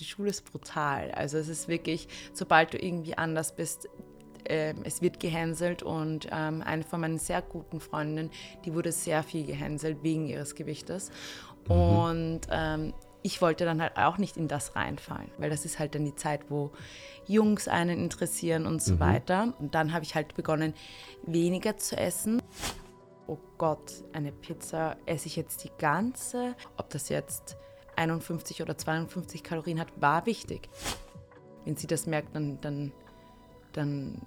die Schule ist brutal. Also es ist wirklich, sobald du irgendwie anders bist, äh, es wird gehänselt und ähm, eine von meinen sehr guten Freundinnen, die wurde sehr viel gehänselt wegen ihres Gewichtes. Mhm. Und ähm, ich wollte dann halt auch nicht in das reinfallen, weil das ist halt dann die Zeit, wo Jungs einen interessieren und so mhm. weiter. Und dann habe ich halt begonnen, weniger zu essen. Oh Gott, eine Pizza esse ich jetzt die ganze. Ob das jetzt 51 oder 52 Kalorien hat, war wichtig. Wenn sie das merkt, dann, dann, dann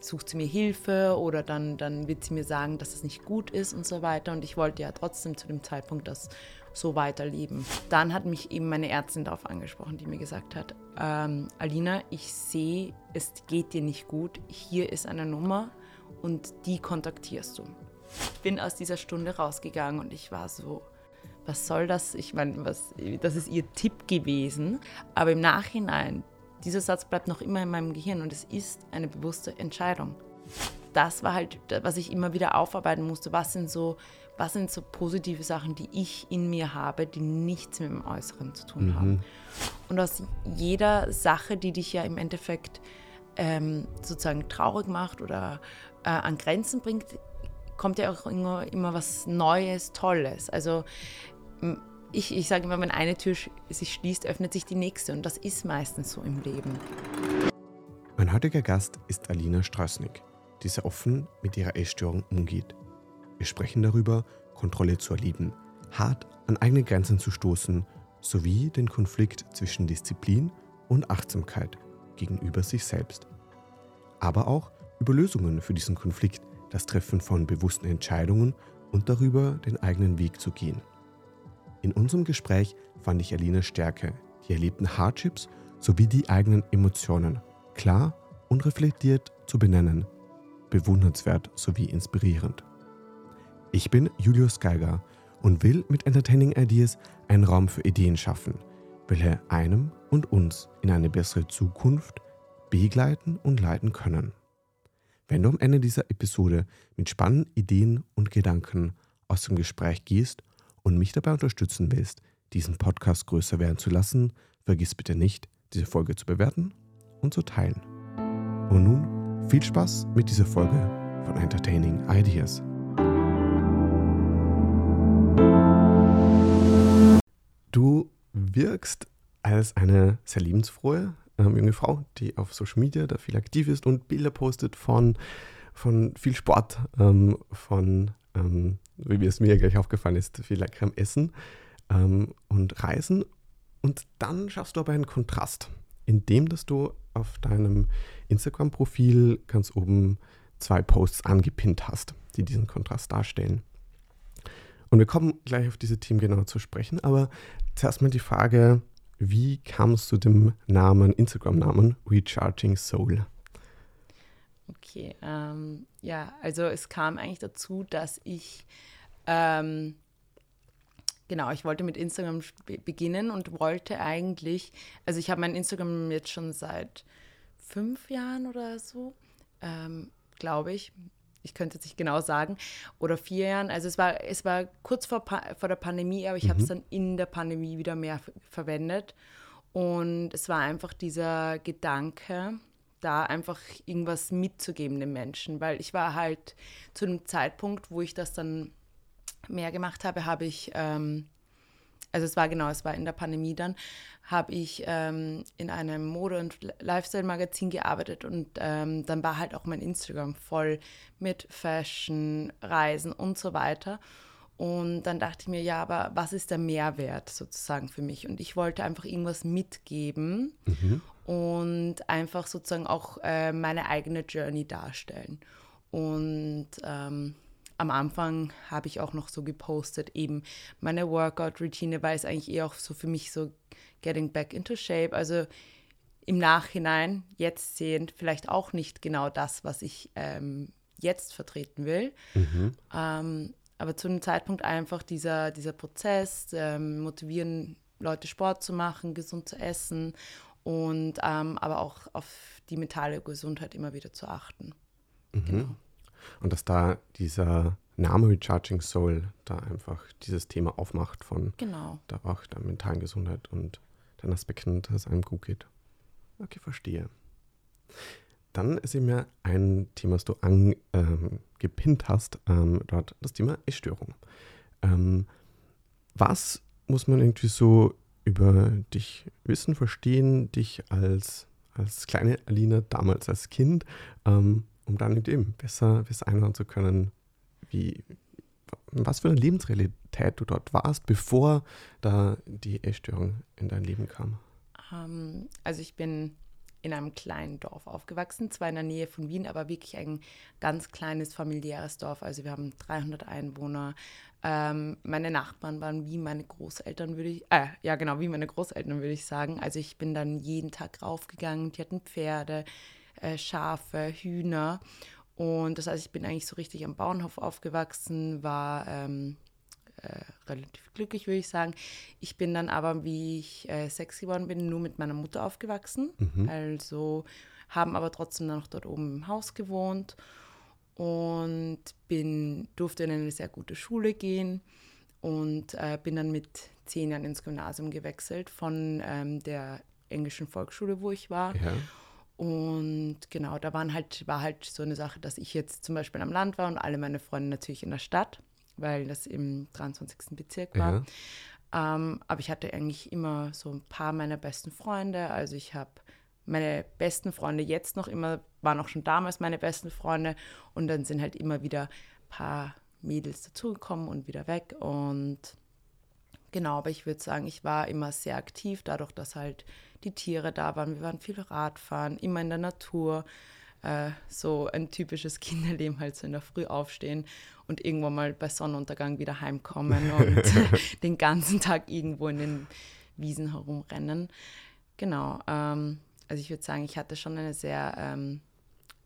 sucht sie mir Hilfe oder dann, dann wird sie mir sagen, dass es nicht gut ist und so weiter. Und ich wollte ja trotzdem zu dem Zeitpunkt das so weiterleben. Dann hat mich eben meine Ärztin darauf angesprochen, die mir gesagt hat, ähm, Alina, ich sehe, es geht dir nicht gut, hier ist eine Nummer und die kontaktierst du. Ich bin aus dieser Stunde rausgegangen und ich war so, was soll das? Ich meine, was, das ist ihr Tipp gewesen. Aber im Nachhinein, dieser Satz bleibt noch immer in meinem Gehirn und es ist eine bewusste Entscheidung. Das war halt, was ich immer wieder aufarbeiten musste. Was sind so was sind so positive Sachen, die ich in mir habe, die nichts mit dem Äußeren zu tun mhm. haben. Und aus jeder Sache, die dich ja im Endeffekt ähm, sozusagen traurig macht oder äh, an Grenzen bringt, kommt ja auch immer, immer was Neues, Tolles. Also ich, ich sage immer, wenn eine Tür sich schließt, öffnet sich die nächste. Und das ist meistens so im Leben. Mein heutiger Gast ist Alina Strasnik, die sehr offen mit ihrer Essstörung umgeht. Wir sprechen darüber, Kontrolle zu erleben, hart an eigene Grenzen zu stoßen, sowie den Konflikt zwischen Disziplin und Achtsamkeit gegenüber sich selbst. Aber auch über Lösungen für diesen Konflikt, das Treffen von bewussten Entscheidungen und darüber, den eigenen Weg zu gehen. In unserem Gespräch fand ich Alinas Stärke, die erlebten Hardships sowie die eigenen Emotionen klar und reflektiert zu benennen, bewundernswert sowie inspirierend. Ich bin Julius Geiger und will mit Entertaining Ideas einen Raum für Ideen schaffen, welche einem und uns in eine bessere Zukunft begleiten und leiten können. Wenn du am Ende dieser Episode mit spannenden Ideen und Gedanken aus dem Gespräch gehst und mich dabei unterstützen willst, diesen Podcast größer werden zu lassen, vergiss bitte nicht, diese Folge zu bewerten und zu teilen. Und nun viel Spaß mit dieser Folge von Entertaining Ideas. Du wirkst als eine sehr liebensfrohe ähm, junge Frau, die auf Social Media da viel aktiv ist und Bilder postet von, von viel Sport, ähm, von, ähm, wie es mir gleich aufgefallen ist, viel leckerem Essen ähm, und Reisen. Und dann schaffst du aber einen Kontrast, indem dass du auf deinem Instagram-Profil ganz oben zwei Posts angepinnt hast, die diesen Kontrast darstellen. Und wir kommen gleich auf diese Themen genauer zu sprechen, aber zuerst mal die Frage, wie kam es zu dem Namen, Instagram-Namen Recharging Soul? Okay, ähm, ja, also es kam eigentlich dazu, dass ich, ähm, genau, ich wollte mit Instagram beginnen und wollte eigentlich, also ich habe mein Instagram jetzt schon seit fünf Jahren oder so, ähm, glaube ich, ich könnte es nicht genau sagen, oder vier Jahren. Also es war, es war kurz vor, vor der Pandemie, aber ich mhm. habe es dann in der Pandemie wieder mehr verwendet. Und es war einfach dieser Gedanke, da einfach irgendwas mitzugeben den Menschen, weil ich war halt zu dem Zeitpunkt, wo ich das dann mehr gemacht habe, habe ich ähm, also es war genau, es war in der Pandemie dann, habe ich ähm, in einem Mode- und Lifestyle-Magazin gearbeitet und ähm, dann war halt auch mein Instagram voll mit Fashion, Reisen und so weiter. Und dann dachte ich mir, ja, aber was ist der Mehrwert sozusagen für mich? Und ich wollte einfach irgendwas mitgeben mhm. Und einfach sozusagen auch äh, meine eigene Journey darstellen. Und ähm, am Anfang habe ich auch noch so gepostet, eben meine Workout-Routine, weil es eigentlich eher auch so für mich so getting back into shape. Also im Nachhinein, jetzt sehend, vielleicht auch nicht genau das, was ich ähm, jetzt vertreten will. Mhm. Ähm, aber zu einem Zeitpunkt einfach dieser, dieser Prozess, ähm, motivieren Leute Sport zu machen, gesund zu essen und ähm, aber auch auf die mentale Gesundheit immer wieder zu achten. Mhm. Genau. Und dass da dieser Name Recharging Soul da einfach dieses Thema aufmacht von genau. da auch der mentalen Gesundheit und deinen Aspekten, dass es einem gut geht. Okay, verstehe. Dann ist ja ein Thema, das du angepinnt ähm, hast, ähm, dort das Thema Essstörung. Ähm, was muss man irgendwie so über dich wissen, verstehen, dich als, als kleine Alina, damals als Kind, ähm, um dann eben besser, besser einordnen zu können, wie, was für eine Lebensrealität du dort warst, bevor da die Essstörung in dein Leben kam? Um, also ich bin in einem kleinen Dorf aufgewachsen, zwar in der Nähe von Wien, aber wirklich ein ganz kleines familiäres Dorf. Also wir haben 300 Einwohner. Ähm, meine Nachbarn waren wie meine Großeltern, würde ich, äh, ja genau, wie meine Großeltern, würde ich sagen. Also ich bin dann jeden Tag raufgegangen. Die hatten Pferde, äh, Schafe, Hühner. Und das heißt, ich bin eigentlich so richtig am Bauernhof aufgewachsen, war ähm, äh, relativ glücklich, würde ich sagen. Ich bin dann aber, wie ich äh, sechs geworden bin, nur mit meiner Mutter aufgewachsen. Mhm. Also haben aber trotzdem noch dort oben im Haus gewohnt und bin, durfte in eine sehr gute Schule gehen und äh, bin dann mit zehn Jahren ins Gymnasium gewechselt von ähm, der englischen Volksschule, wo ich war. Ja. Und genau, da waren halt, war halt so eine Sache, dass ich jetzt zum Beispiel am Land war und alle meine Freunde natürlich in der Stadt weil das im 23. Bezirk war. Ja. Ähm, aber ich hatte eigentlich immer so ein paar meiner besten Freunde. Also ich habe meine besten Freunde jetzt noch immer, waren auch schon damals meine besten Freunde. Und dann sind halt immer wieder ein paar Mädels dazugekommen und wieder weg. Und genau, aber ich würde sagen, ich war immer sehr aktiv, dadurch, dass halt die Tiere da waren. Wir waren viel Radfahren, immer in der Natur. Äh, so ein typisches Kinderleben, halt so in der Früh aufstehen und irgendwann mal bei Sonnenuntergang wieder heimkommen und den ganzen Tag irgendwo in den Wiesen herumrennen. Genau. Ähm, also ich würde sagen, ich hatte schon eine sehr, ähm,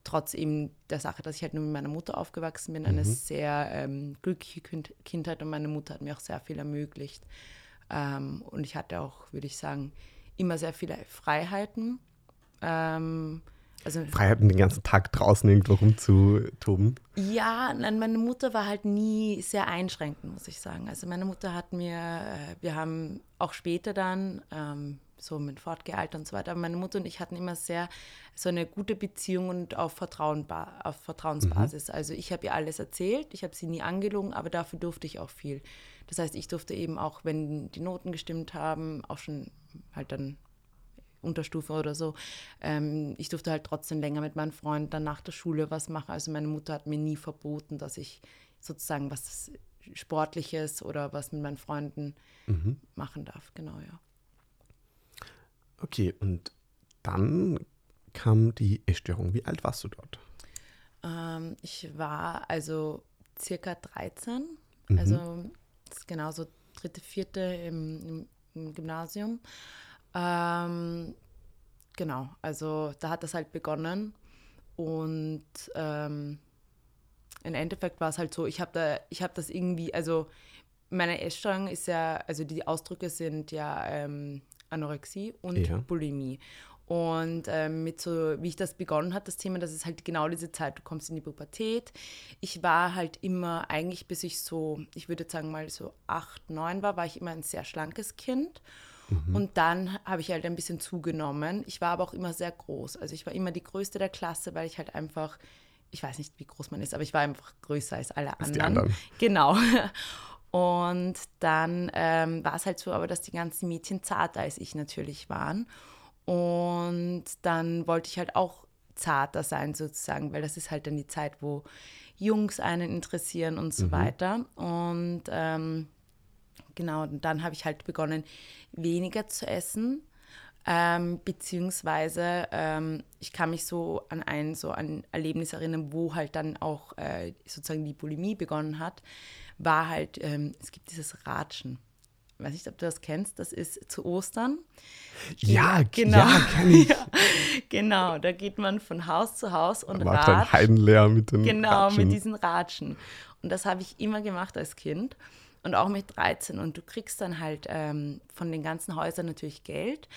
trotz eben der Sache, dass ich halt nur mit meiner Mutter aufgewachsen bin, eine mhm. sehr ähm, glückliche Kindheit und meine Mutter hat mir auch sehr viel ermöglicht. Ähm, und ich hatte auch, würde ich sagen, immer sehr viele Freiheiten. Ähm, also, Freiheiten, den ganzen Tag draußen irgendwo rumzutoben? Ja, nein, meine Mutter war halt nie sehr einschränkend, muss ich sagen. Also meine Mutter hat mir, äh, wir haben auch später dann, ähm, so mit fortgealtert und so weiter, aber meine Mutter und ich hatten immer sehr so eine gute Beziehung und auf, Vertrauen, auf Vertrauensbasis. Mhm. Also ich habe ihr alles erzählt, ich habe sie nie angelogen, aber dafür durfte ich auch viel. Das heißt, ich durfte eben auch, wenn die Noten gestimmt haben, auch schon halt dann Unterstufe oder so. Ähm, ich durfte halt trotzdem länger mit meinen Freunden dann nach der Schule was machen. Also meine Mutter hat mir nie verboten, dass ich sozusagen was Sportliches oder was mit meinen Freunden mhm. machen darf. Genau, ja. Okay, und dann kam die Essstörung. Wie alt warst du dort? Ähm, ich war also circa 13, mhm. also das ist genauso dritte, vierte im, im, im Gymnasium. Ähm, genau, also da hat das halt begonnen und ähm, im Endeffekt war es halt so, ich habe da, ich habe das irgendwie, also meine Essstörung ist ja, also die Ausdrücke sind ja ähm, Anorexie und ja. Bulimie. Und ähm, mit so, wie ich das begonnen hat, das Thema, das ist halt genau diese Zeit, du kommst in die Pubertät. Ich war halt immer, eigentlich bis ich so, ich würde sagen mal so acht, neun war, war ich immer ein sehr schlankes Kind. Mhm. Und dann habe ich halt ein bisschen zugenommen. Ich war aber auch immer sehr groß. Also ich war immer die Größte der Klasse, weil ich halt einfach, ich weiß nicht, wie groß man ist, aber ich war einfach größer als alle anderen. anderen. Genau. Und dann ähm, war es halt so, aber dass die ganzen Mädchen zarter als ich natürlich waren. Und dann wollte ich halt auch zarter sein sozusagen, weil das ist halt dann die Zeit, wo Jungs einen interessieren und so mhm. weiter. Und ähm, genau, und dann habe ich halt begonnen, weniger zu essen. Ähm, beziehungsweise ähm, ich kann mich so an ein so ein Erlebnis erinnern, wo halt dann auch äh, sozusagen die Bulimie begonnen hat, war halt, ähm, es gibt dieses Ratschen. Ich weiß nicht, ob du das kennst, das ist zu Ostern. Ja, genau. Ja, kenn ich. ja, genau, da geht man von Haus zu Haus und da ratscht. Dann heidenleer mit den Genau, Ratschen. mit diesen Ratschen. Und das habe ich immer gemacht als Kind und auch mit 13. Und du kriegst dann halt ähm, von den ganzen Häusern natürlich Geld.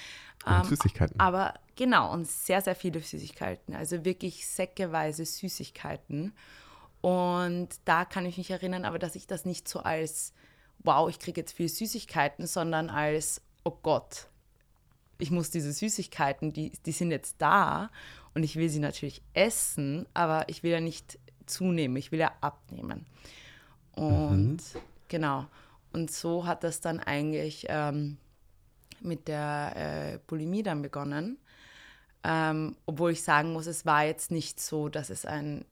Ähm, Süßigkeiten. Aber genau, und sehr, sehr viele Süßigkeiten. Also wirklich säckeweise Süßigkeiten. Und da kann ich mich erinnern, aber dass ich das nicht so als, wow, ich kriege jetzt viel Süßigkeiten, sondern als, oh Gott, ich muss diese Süßigkeiten, die, die sind jetzt da und ich will sie natürlich essen, aber ich will ja nicht zunehmen, ich will ja abnehmen. Und mhm. Genau. Und so hat das dann eigentlich ähm, mit der äh, Bulimie dann begonnen. Ähm, obwohl ich sagen muss, es war jetzt nicht so, dass es ein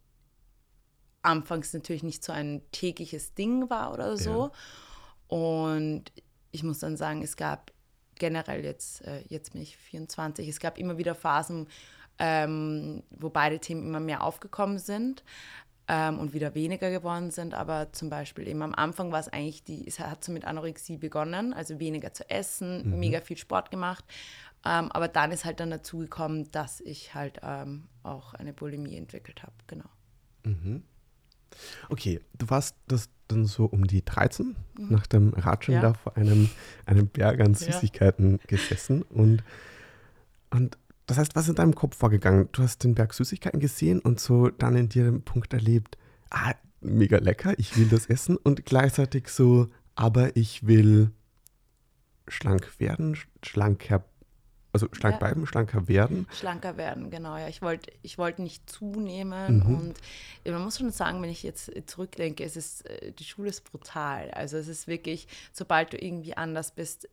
anfangs natürlich nicht so ein tägliches Ding war oder so. Ja. Und ich muss dann sagen, es gab generell jetzt, äh, jetzt bin ich 24, es gab immer wieder Phasen, ähm, wo beide Themen immer mehr aufgekommen sind ähm, und wieder weniger geworden sind. Aber zum Beispiel eben am Anfang war es eigentlich, die, es hat so mit Anorexie begonnen, also weniger zu essen, mhm. mega viel Sport gemacht. Ähm, aber dann ist halt dann dazu gekommen, dass ich halt ähm, auch eine Bulimie entwickelt habe, genau. Mhm. Okay, du warst das dann so um die 13 mhm. nach dem Ratschen ja. da vor einem, einem Berg an Süßigkeiten ja. gesessen und, und das heißt, was in deinem Kopf vorgegangen? Du hast den Berg Süßigkeiten gesehen und so dann in dir den Punkt erlebt, ah, mega lecker, ich will das essen und gleichzeitig so, aber ich will schlank werden, schlanker also schlank ja. bleiben, schlanker werden. Schlanker werden, genau. Ja, ich wollte ich wollt nicht zunehmen mhm. und man muss schon sagen, wenn ich jetzt zurückdenke, es ist äh, die Schule ist brutal. Also es ist wirklich, sobald du irgendwie anders bist,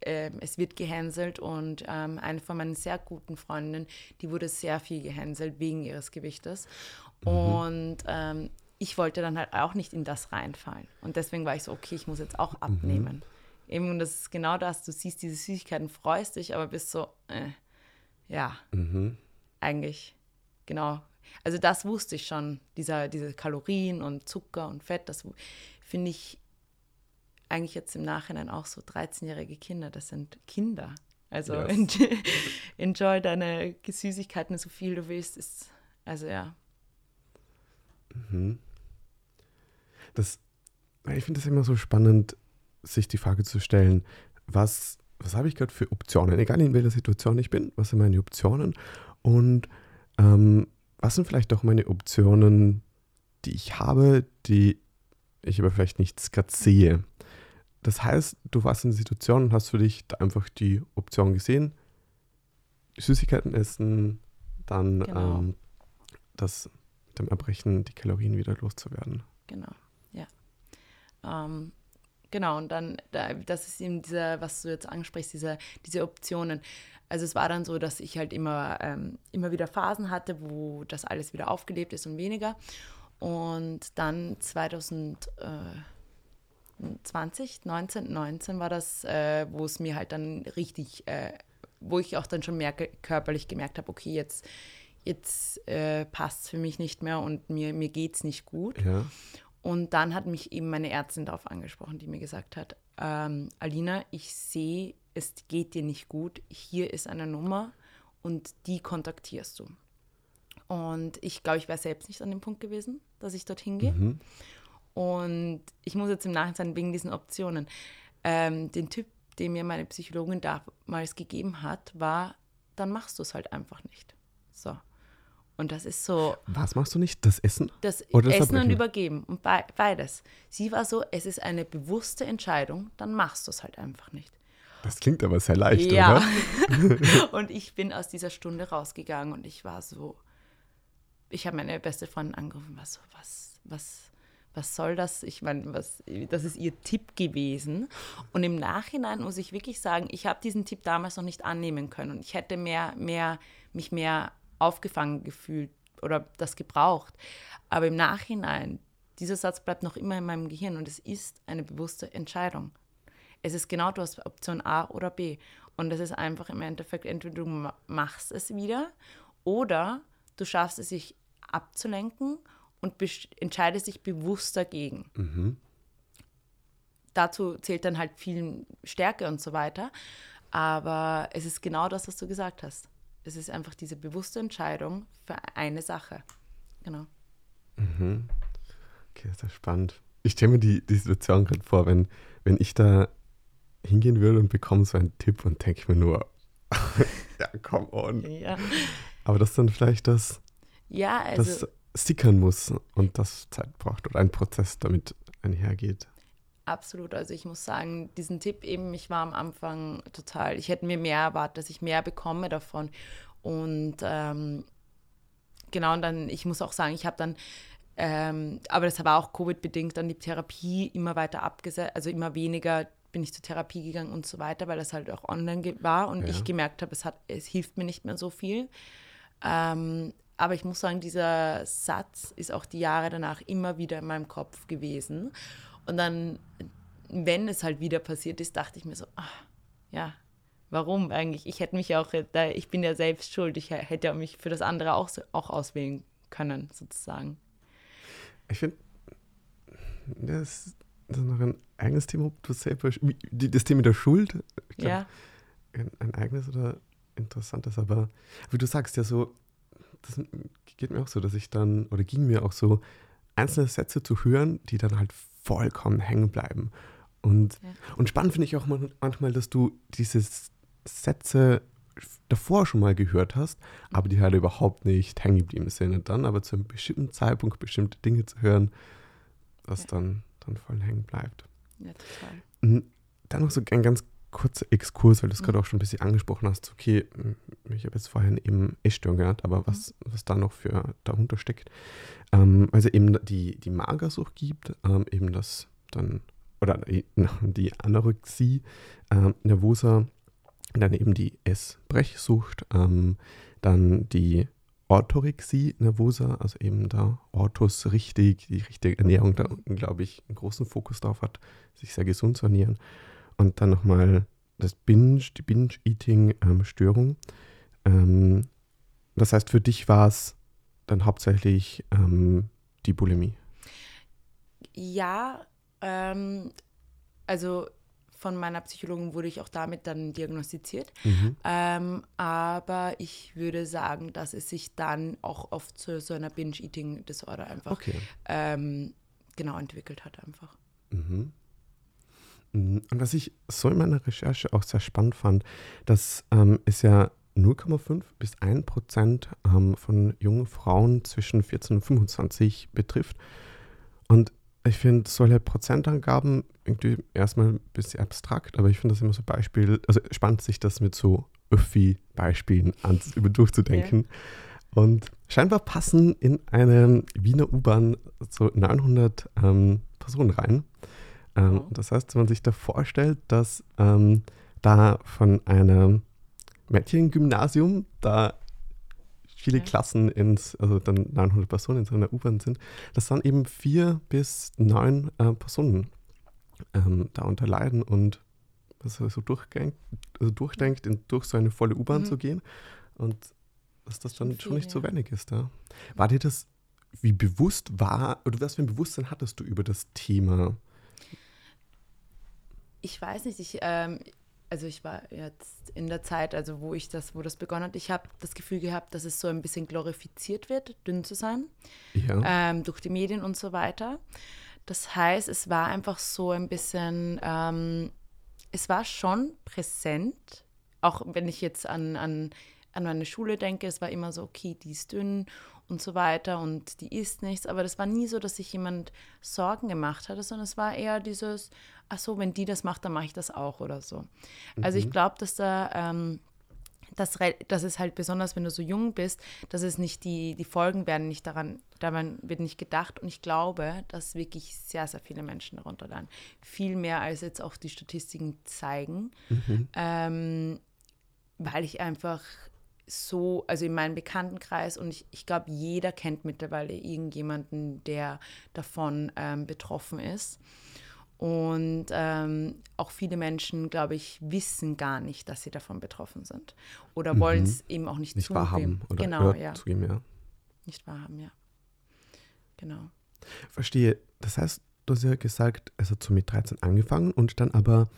äh, es wird gehänselt und ähm, eine von meinen sehr guten Freundinnen, die wurde sehr viel gehänselt wegen ihres Gewichtes mhm. und ähm, ich wollte dann halt auch nicht in das reinfallen und deswegen war ich so, okay, ich muss jetzt auch mhm. abnehmen. Mhm. Eben, und das ist genau das, du siehst diese Süßigkeiten, freust dich, aber bist so, äh, ja, mhm. eigentlich, genau. Also das wusste ich schon, dieser, diese Kalorien und Zucker und Fett, das finde ich eigentlich jetzt im Nachhinein auch so 13-jährige Kinder, das sind Kinder. Also yes. enjoy deine Süßigkeiten so viel du willst. Ist, also ja. Mhm. Das, ich finde das immer so spannend, sich die Frage zu stellen, was, was habe ich gerade für Optionen, egal in welcher Situation ich bin, was sind meine Optionen und ähm, was sind vielleicht auch meine Optionen, die ich habe, die ich aber vielleicht nicht gerade sehe. Das heißt, du warst in der Situation und hast für dich da einfach die Option gesehen, Süßigkeiten essen, dann genau. ähm, das mit dem Erbrechen die Kalorien wieder loszuwerden. Genau, ja. Ähm, Genau, und dann, das ist eben dieser, was du jetzt ansprichst, diese, diese Optionen. Also es war dann so, dass ich halt immer, ähm, immer wieder Phasen hatte, wo das alles wieder aufgelebt ist und weniger. Und dann 2020, 19, 19 war das, äh, wo es mir halt dann richtig, äh, wo ich auch dann schon mehr körperlich gemerkt habe, okay, jetzt, jetzt äh, passt es für mich nicht mehr und mir, mir geht es nicht gut. Ja. Und dann hat mich eben meine Ärztin darauf angesprochen, die mir gesagt hat, ähm, Alina, ich sehe, es geht dir nicht gut, hier ist eine Nummer und die kontaktierst du. Und ich glaube, ich wäre selbst nicht an dem Punkt gewesen, dass ich dorthin gehe. Mhm. Und ich muss jetzt im Nachhinein wegen diesen Optionen. Ähm, den Typ, den mir meine Psychologin damals gegeben hat, war, dann machst du es halt einfach nicht. So. Und das ist so. Was machst du nicht? Das Essen? Das, Oder das Essen Verbrechen? und Übergeben. Und beides. Sie war so, es ist eine bewusste Entscheidung, dann machst du es halt einfach nicht. Das klingt aber sehr leicht, ja. oder? und ich bin aus dieser Stunde rausgegangen und ich war so. Ich habe meine beste Freundin angerufen, war so, was, was, was soll das? Ich meine, was, das ist ihr Tipp gewesen. Und im Nachhinein muss ich wirklich sagen, ich habe diesen Tipp damals noch nicht annehmen können. Und ich hätte mehr, mehr, mich mehr aufgefangen gefühlt oder das gebraucht. Aber im Nachhinein, dieser Satz bleibt noch immer in meinem Gehirn und es ist eine bewusste Entscheidung. Es ist genau, du hast Option A oder B. Und es ist einfach im Endeffekt, entweder du machst es wieder oder du schaffst es, sich abzulenken und entscheidest dich bewusst dagegen. Mhm. Dazu zählt dann halt viel Stärke und so weiter. Aber es ist genau das, was du gesagt hast. Es ist einfach diese bewusste Entscheidung für eine Sache. Genau. Mhm. Okay, sehr spannend. Ich stelle mir die, die Situation gerade vor, wenn, wenn ich da hingehen würde und bekomme so einen Tipp und denke mir nur, ja, come on. Ja. Aber das dann vielleicht das, ja, also, das stickern muss und das Zeit braucht oder ein Prozess damit einhergeht. absolut. Also ich muss sagen, diesen Tipp eben, ich war am Anfang total, ich hätte mir mehr erwartet, dass ich mehr bekomme davon. Und ähm, genau, und dann, ich muss auch sagen, ich habe dann, ähm, aber das war auch Covid-bedingt, dann die Therapie immer weiter abgesetzt, also immer weniger bin ich zur Therapie gegangen und so weiter, weil das halt auch online war und ja. ich gemerkt habe, es, es hilft mir nicht mehr so viel. Ähm, aber ich muss sagen, dieser Satz ist auch die Jahre danach immer wieder in meinem Kopf gewesen. Und dann, wenn es halt wieder passiert ist, dachte ich mir so, ach, ja, warum eigentlich? Ich hätte mich auch, ich bin ja selbst schuld, ich hätte mich für das andere auch, auch auswählen können, sozusagen. Ich finde, das, das, ist noch ein eigenes Thema, ob du selber, das Thema der Schuld, glaub, ja. ein, ein eigenes oder interessantes, aber wie du sagst, ja so, das geht mir auch so, dass ich dann, oder ging mir auch so, einzelne Sätze zu hören, die dann halt vollkommen hängen bleiben. Und, ja. und spannend finde ich auch manchmal, dass du diese Sätze davor schon mal gehört hast, aber die halt überhaupt nicht hängen geblieben sind. Und dann aber zu einem bestimmten Zeitpunkt bestimmte Dinge zu hören, was ja. dann, dann voll hängen bleibt. Ja, total. Dann noch so ein ganz kurzer Exkurs, weil du es mhm. gerade auch schon ein bisschen angesprochen hast. Okay, ich habe jetzt vorhin eben Essstörung genannt, aber was, mhm. was da noch für darunter steckt. Ähm, also eben die, die Magersucht gibt, ähm, eben das dann, oder die Anorexie ähm, nervosa, dann eben die Essbrechsucht, ähm, dann die Orthorexie nervosa, also eben da Orthos richtig, die richtige Ernährung da unten, glaube ich, einen großen Fokus drauf hat, sich sehr gesund zu ernähren. Und dann nochmal das Binge, die Binge-Eating-Störung. Ähm, das heißt, für dich war es dann hauptsächlich ähm, die Bulimie. Ja, ähm, also von meiner Psychologin wurde ich auch damit dann diagnostiziert. Mhm. Ähm, aber ich würde sagen, dass es sich dann auch oft zu so einer Binge-Eating-Disorder einfach okay. ähm, genau entwickelt hat einfach. Mhm. Mhm. Und was ich so in meiner Recherche auch sehr spannend fand, dass ähm, es ja 0,5 bis 1 Prozent ähm, von jungen Frauen zwischen 14 und 25 betrifft. Und ich finde solche Prozentangaben irgendwie erstmal ein bisschen abstrakt, aber ich finde das immer so Beispiel, also spannend sich das mit so Öffi-Beispielen durchzudenken. Ja. Und scheinbar passen in eine Wiener U-Bahn so 900 ähm, Personen rein. Ähm, oh. Das heißt, wenn man sich da vorstellt, dass ähm, da von einem Mädchengymnasium da viele ja. Klassen ins, also dann 900 Personen in so einer U-Bahn sind, dass dann eben vier bis neun äh, Personen ähm, darunter leiden und also so durchdenkt, also durchdenkt in, durch so eine volle U-Bahn mhm. zu gehen und dass das dann schon, viel, nicht ja. so wenig ist. Ja. War dir das, wie bewusst war, oder was für ein Bewusstsein hattest du über das Thema? Ich weiß nicht, ich, ähm, also ich war jetzt in der Zeit, also wo ich das, wo das begonnen hat, ich habe das Gefühl gehabt, dass es so ein bisschen glorifiziert wird, dünn zu sein, ja. ähm, durch die Medien und so weiter. Das heißt, es war einfach so ein bisschen, ähm, es war schon präsent, auch wenn ich jetzt an, an, an meine Schule denke, es war immer so, okay, die ist dünn und so weiter und die isst nichts, aber das war nie so, dass sich jemand Sorgen gemacht hatte, sondern es war eher dieses, ach so, wenn die das macht, dann mache ich das auch oder so. Mhm. Also ich mhm. glaube, dass da, ähm, das, das ist halt besonders, wenn du so jung bist, dass es nicht die, die Folgen werden nicht daran, daran wird nicht gedacht und ich glaube, dass wirklich sehr, sehr viele Menschen darunter leiden. Viel mehr als jetzt auch die Statistiken zeigen, mhm. ähm, weil ich einfach so, also in meinem Bekanntenkreis und ich, ich glaube, jeder kennt mittlerweile irgendjemanden, der davon ähm, betroffen ist. Und ähm, auch viele Menschen, glaube ich, wissen gar nicht, dass sie davon betroffen sind. Oder mhm. wollen es eben auch nicht, nicht zugeben. wahrhaben. Oder, genau, ja. zugeben, ja. Nicht wahrhaben, ja. Genau. Verstehe. Das heißt, du hast ja gesagt, es hat so mit 13 angefangen und dann aber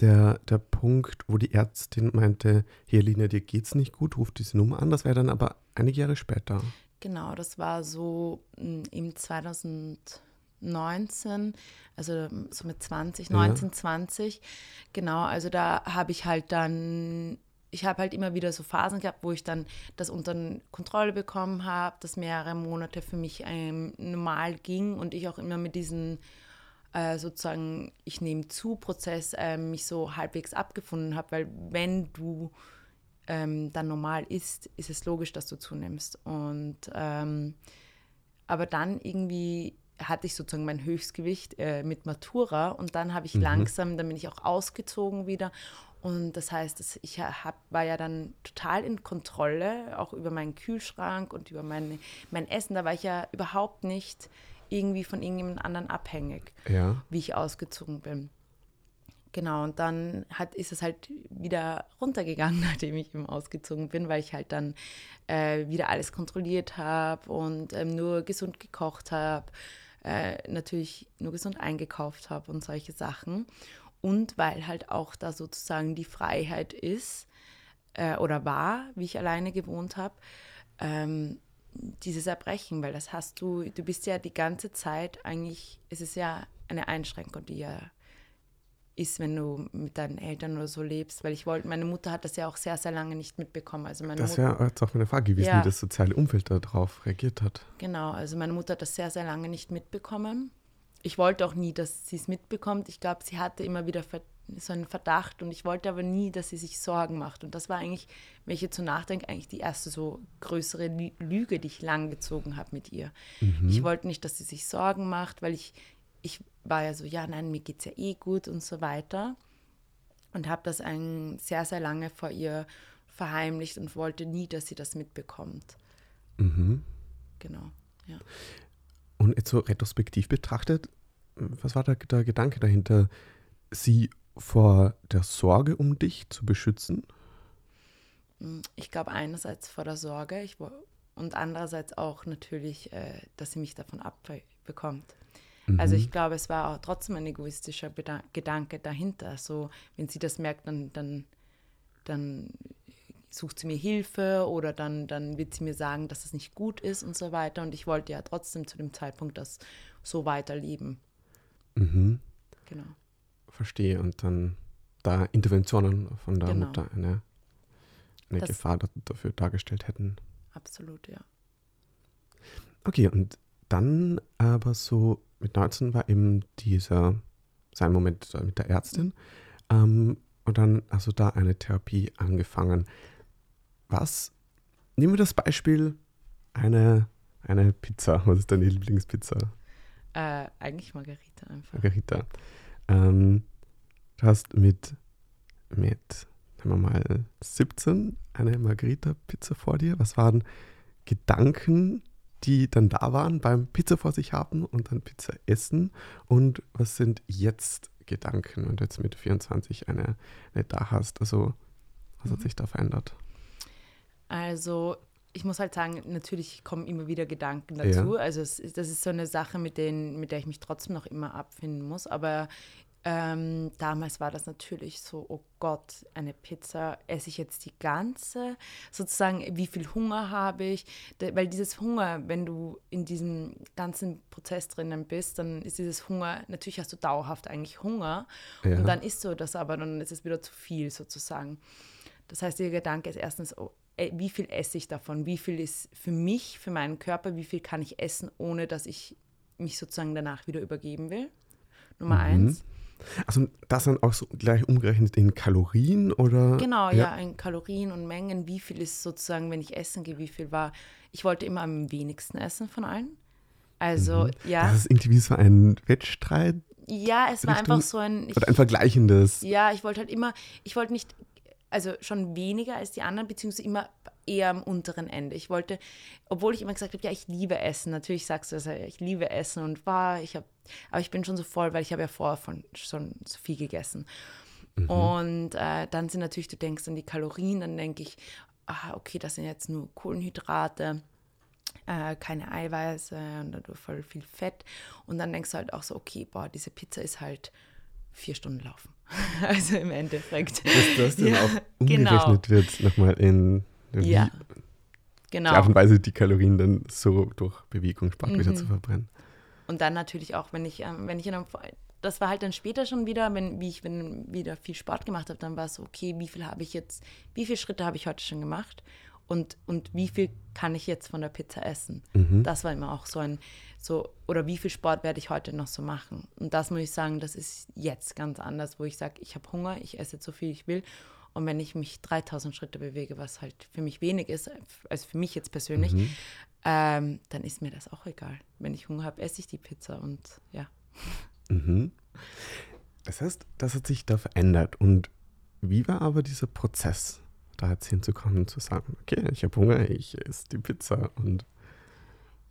der, der Punkt, wo die Ärztin meinte, hier Lina, dir geht's nicht gut, ruf diese Nummer an. Das wäre dann aber einige Jahre später. Genau, das war so mm, im 2000. 19, also so mit 20, 19, ja. 20. Genau, also da habe ich halt dann, ich habe halt immer wieder so Phasen gehabt, wo ich dann das unter Kontrolle bekommen habe, dass mehrere Monate für mich ähm, normal ging und ich auch immer mit diesen äh, sozusagen, ich nehme zu, Prozess äh, mich so halbwegs abgefunden habe, weil wenn du ähm, dann normal isst, ist es logisch, dass du zunimmst. Und ähm, aber dann irgendwie hatte ich sozusagen mein Höchstgewicht äh, mit Matura und dann habe ich mhm. langsam, dann bin ich auch ausgezogen wieder und das heißt, ich hab, war ja dann total in Kontrolle, auch über meinen Kühlschrank und über meine, mein Essen. Da war ich ja überhaupt nicht irgendwie von irgendjemand anderen abhängig, ja. wie ich ausgezogen bin. Genau, und dann hat, ist es halt wieder runtergegangen, nachdem ich eben ausgezogen bin, weil ich halt dann äh, wieder alles kontrolliert habe und ähm, nur gesund gekocht habe, äh, natürlich nur gesund eingekauft habe und solche Sachen. Und weil halt auch da sozusagen die Freiheit ist äh, oder war, wie ich alleine gewohnt habe, ähm, dieses Erbrechen, weil das hast du, du bist ja die ganze Zeit eigentlich, es ist ja eine Einschränkung, die ja ist, wenn du mit deinen Eltern oder so lebst, weil ich wollte, meine Mutter hat das ja auch sehr, sehr lange nicht mitbekommen. Also meine das wäre jetzt auch meine Frage gewesen, ja. wie das soziale Umfeld darauf reagiert hat. Genau, also meine Mutter hat das sehr, sehr lange nicht mitbekommen. Ich wollte auch nie, dass sie es mitbekommt. Ich glaube, sie hatte immer wieder so einen Verdacht und ich wollte aber nie, dass sie sich Sorgen macht. Und das war eigentlich, wenn ich jetzt so nachdenke, eigentlich die erste so größere Lüge, die ich lang gezogen habe mit ihr. Mhm. Ich wollte nicht, dass sie sich Sorgen macht, weil ich ich war ja so, ja, nein, mir geht es ja eh gut und so weiter. Und habe das ein, sehr, sehr lange vor ihr verheimlicht und wollte nie, dass sie das mitbekommt. Mhm. Genau, ja. Und jetzt so retrospektiv betrachtet, was war der, der Gedanke dahinter, sie vor der Sorge um dich zu beschützen? Hm, ich glaube einerseits vor der Sorge ich, und andererseits auch natürlich, äh, dass sie mich davon abbekommt. Also mhm. Also ich glaube, es war auch trotzdem ein egoistischer Beda Gedanke dahinter. So, wenn sie das merkt, dann, dann, dann sucht sie mir Hilfe oder dann, dann wird sie mir sagen, dass es nicht gut ist und so weiter. Und ich wollte ja trotzdem zu dem Zeitpunkt das so weiterleben. Mhm. Genau. Verstehe. Und dann da Interventionen von der genau. Mutter eine, eine Gefahr dafür dargestellt hätten. Absolut, ja. Okay, und dann aber so mit 19 war eben dieser, sein Moment mit der Ärztin. Ähm, und dann hast du da eine Therapie angefangen. Was, nehmen wir das Beispiel, eine, eine Pizza. Was ist deine Lieblingspizza? Äh, eigentlich Margarita einfach. Margarita. Ähm, du hast mit, mit, sagen wir mal, 17 eine Margarita-Pizza vor dir. Was waren Gedanken, die dann da waren beim Pizza vor sich haben und dann Pizza essen? Und was sind jetzt Gedanken, wenn du jetzt mit 24 eine, eine da hast? Also, was hat mhm. sich da verändert? Also, ich muss halt sagen, natürlich kommen immer wieder Gedanken dazu. Ja. Also, es, das ist so eine Sache, mit, denen, mit der ich mich trotzdem noch immer abfinden muss. Aber ähm, damals war das natürlich so, oh Gott, eine Pizza, esse ich jetzt die ganze? Sozusagen, wie viel Hunger habe ich? Weil dieses Hunger, wenn du in diesem ganzen Prozess drinnen bist, dann ist dieses Hunger, natürlich hast du dauerhaft eigentlich Hunger ja. und dann isst du das aber, dann ist es wieder zu viel sozusagen. Das heißt, der Gedanke ist erstens, oh, wie viel esse ich davon? Wie viel ist für mich, für meinen Körper, wie viel kann ich essen, ohne dass ich mich sozusagen danach wieder übergeben will? Nummer mhm. eins. Also das dann auch so gleich umgerechnet in Kalorien oder? Genau, ja. ja, in Kalorien und Mengen. Wie viel ist sozusagen, wenn ich essen gehe, wie viel war? Ich wollte immer am wenigsten essen von allen. Also, mhm. ja. Das ist irgendwie so ein Wettstreit. Ja, es war einfach so ein. Ich, oder ein vergleichendes. Ja, ich wollte halt immer, ich wollte nicht, also schon weniger als die anderen, beziehungsweise immer eher am unteren Ende. Ich wollte, obwohl ich immer gesagt habe, ja, ich liebe Essen. Natürlich sagst du das, ich liebe Essen und war, ich habe, aber ich bin schon so voll, weil ich habe ja vorher von, schon so viel gegessen. Mhm. Und äh, dann sind natürlich, du denkst an die Kalorien, dann denke ich, ah, okay, das sind jetzt nur Kohlenhydrate. Äh, keine Eiweiße und dadurch voll viel Fett. Und dann denkst du halt auch so, okay, boah, diese Pizza ist halt vier Stunden laufen. also im Endeffekt. Dass das dann ja, auch umgerechnet genau. wird, nochmal in ja. Genau. Die Art und Weise, die Kalorien dann so durch Bewegung spart, mhm. wieder zu verbrennen. Und dann natürlich auch, wenn ich, ähm, wenn ich in einem, das war halt dann später schon wieder, wenn, wie ich wenn wieder viel Sport gemacht habe, dann war es so, okay, wie viel habe ich jetzt, wie viele Schritte habe ich heute schon gemacht? Und, und wie viel kann ich jetzt von der Pizza essen? Mhm. Das war immer auch so ein, so, oder wie viel Sport werde ich heute noch so machen? Und das muss ich sagen, das ist jetzt ganz anders, wo ich sage, ich habe Hunger, ich esse jetzt so viel ich will. Und wenn ich mich 3000 Schritte bewege, was halt für mich wenig ist, also für mich jetzt persönlich, Mhm. ähm, dann ist mir das auch egal. Wenn ich Hunger habe, esse ich die Pizza und ja. Mhm. Das heißt, das hat sich da verändert. Und wie war aber dieser Prozess, da jetzt hinzukommen und zu sagen, okay, ich habe Hunger, ich esse die Pizza und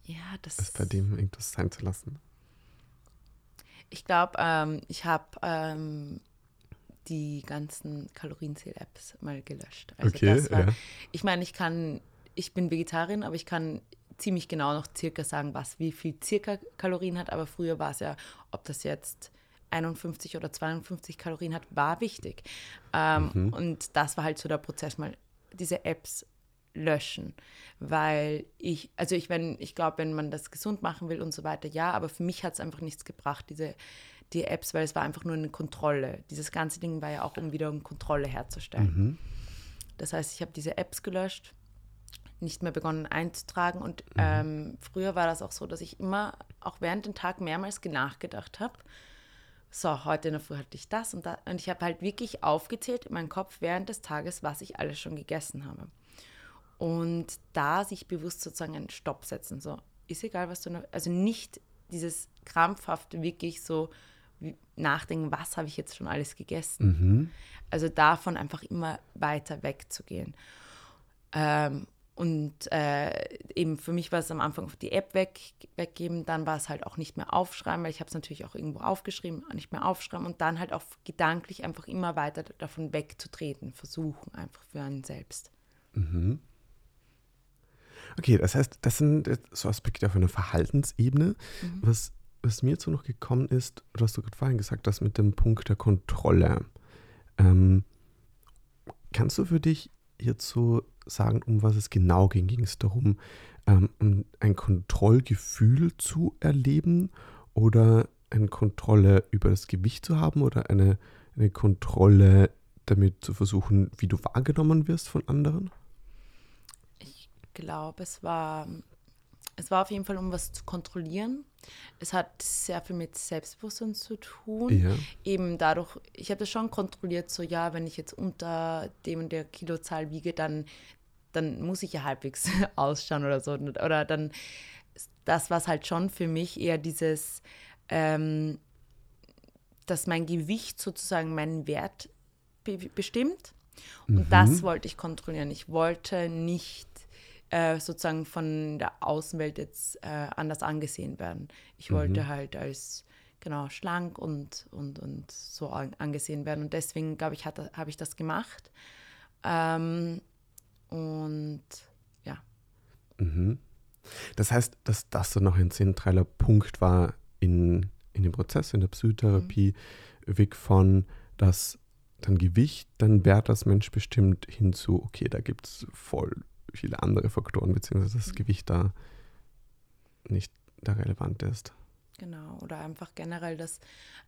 Ja, das es bei dem irgendwas sein zu lassen? Ich glaube, ähm, ich habe ähm, die ganzen Kalorienzähl-Apps mal gelöscht. Also Okay, das war, ja. Ich meine, ich kann, ich bin Vegetarierin, aber ich kann ziemlich genau noch circa sagen, was wie viel circa Kalorien hat. Aber früher war es ja, ob das jetzt 51 oder 52 Kalorien hat, war wichtig. Ähm, Und das war halt so der Prozess, mal diese Apps löschen, weil ich, also ich, wenn, ich glaube, wenn man das gesund machen will und so weiter, ja, aber für mich hat es einfach nichts gebracht, diese die Apps, weil es war einfach nur eine Kontrolle. Dieses ganze Ding war ja auch, um wieder eine Kontrolle herzustellen. Das heißt, ich habe diese Apps gelöscht, nicht mehr begonnen einzutragen und ähm, früher war das auch so, dass ich immer auch während dem Tag mehrmals nachgedacht habe, so, heute in der Früh hatte ich das und das. Und ich habe halt wirklich aufgezählt in meinem Kopf während des Tages, was ich alles schon gegessen habe. Und da sich bewusst sozusagen einen Stopp setzen. So, ist egal, was du noch. Also nicht dieses krampfhafte, wirklich so nachdenken, was habe ich jetzt schon alles gegessen. Mhm. Also davon einfach immer weiter wegzugehen. Ähm, und äh, eben für mich war es am Anfang die App weg, weggeben, dann war es halt auch nicht mehr aufschreiben, weil ich habe es natürlich auch irgendwo aufgeschrieben, nicht mehr aufschreiben und dann halt auch gedanklich einfach immer weiter davon wegzutreten, versuchen einfach für einen selbst. Okay, das heißt, das sind so Aspekte auf einer Verhaltensebene. Was, was mir jetzt noch gekommen ist, was du gerade vorhin gesagt hast, mit dem Punkt der Kontrolle. Ähm, kannst du für dich so sagen, um was es genau ging? Ging es darum, ähm, ein Kontrollgefühl zu erleben oder eine Kontrolle über das Gewicht zu haben oder eine, eine Kontrolle damit zu versuchen, wie du wahrgenommen wirst von anderen? Ich glaube, es war, es war auf jeden Fall, um was zu kontrollieren. Es hat sehr viel mit Selbstbewusstsein zu tun. Ja. Eben dadurch, ich habe das schon kontrolliert, so ja, wenn ich jetzt unter dem und der Kilozahl wiege, dann, dann muss ich ja halbwegs ausschauen oder so. Oder dann, das war halt schon für mich eher dieses, ähm, dass mein Gewicht sozusagen meinen Wert be bestimmt. Und das wollte ich kontrollieren. Ich wollte nicht äh, sozusagen von der Außenwelt jetzt äh, anders angesehen werden. Ich wollte halt als genau schlank und, und, und so an, angesehen werden. Und deswegen, glaube ich, habe ich das gemacht. Ähm, und ja, Mhm. Das heißt, dass das so noch ein zentraler Punkt war in, in dem Prozess, in der Psychotherapie, weg von, dass dein Gewicht, dein Wert als Mensch bestimmt, hinzu, okay, da gibt es voll viele andere Faktoren, beziehungsweise das Gewicht da nicht der relevant ist. Genau, oder einfach generell das,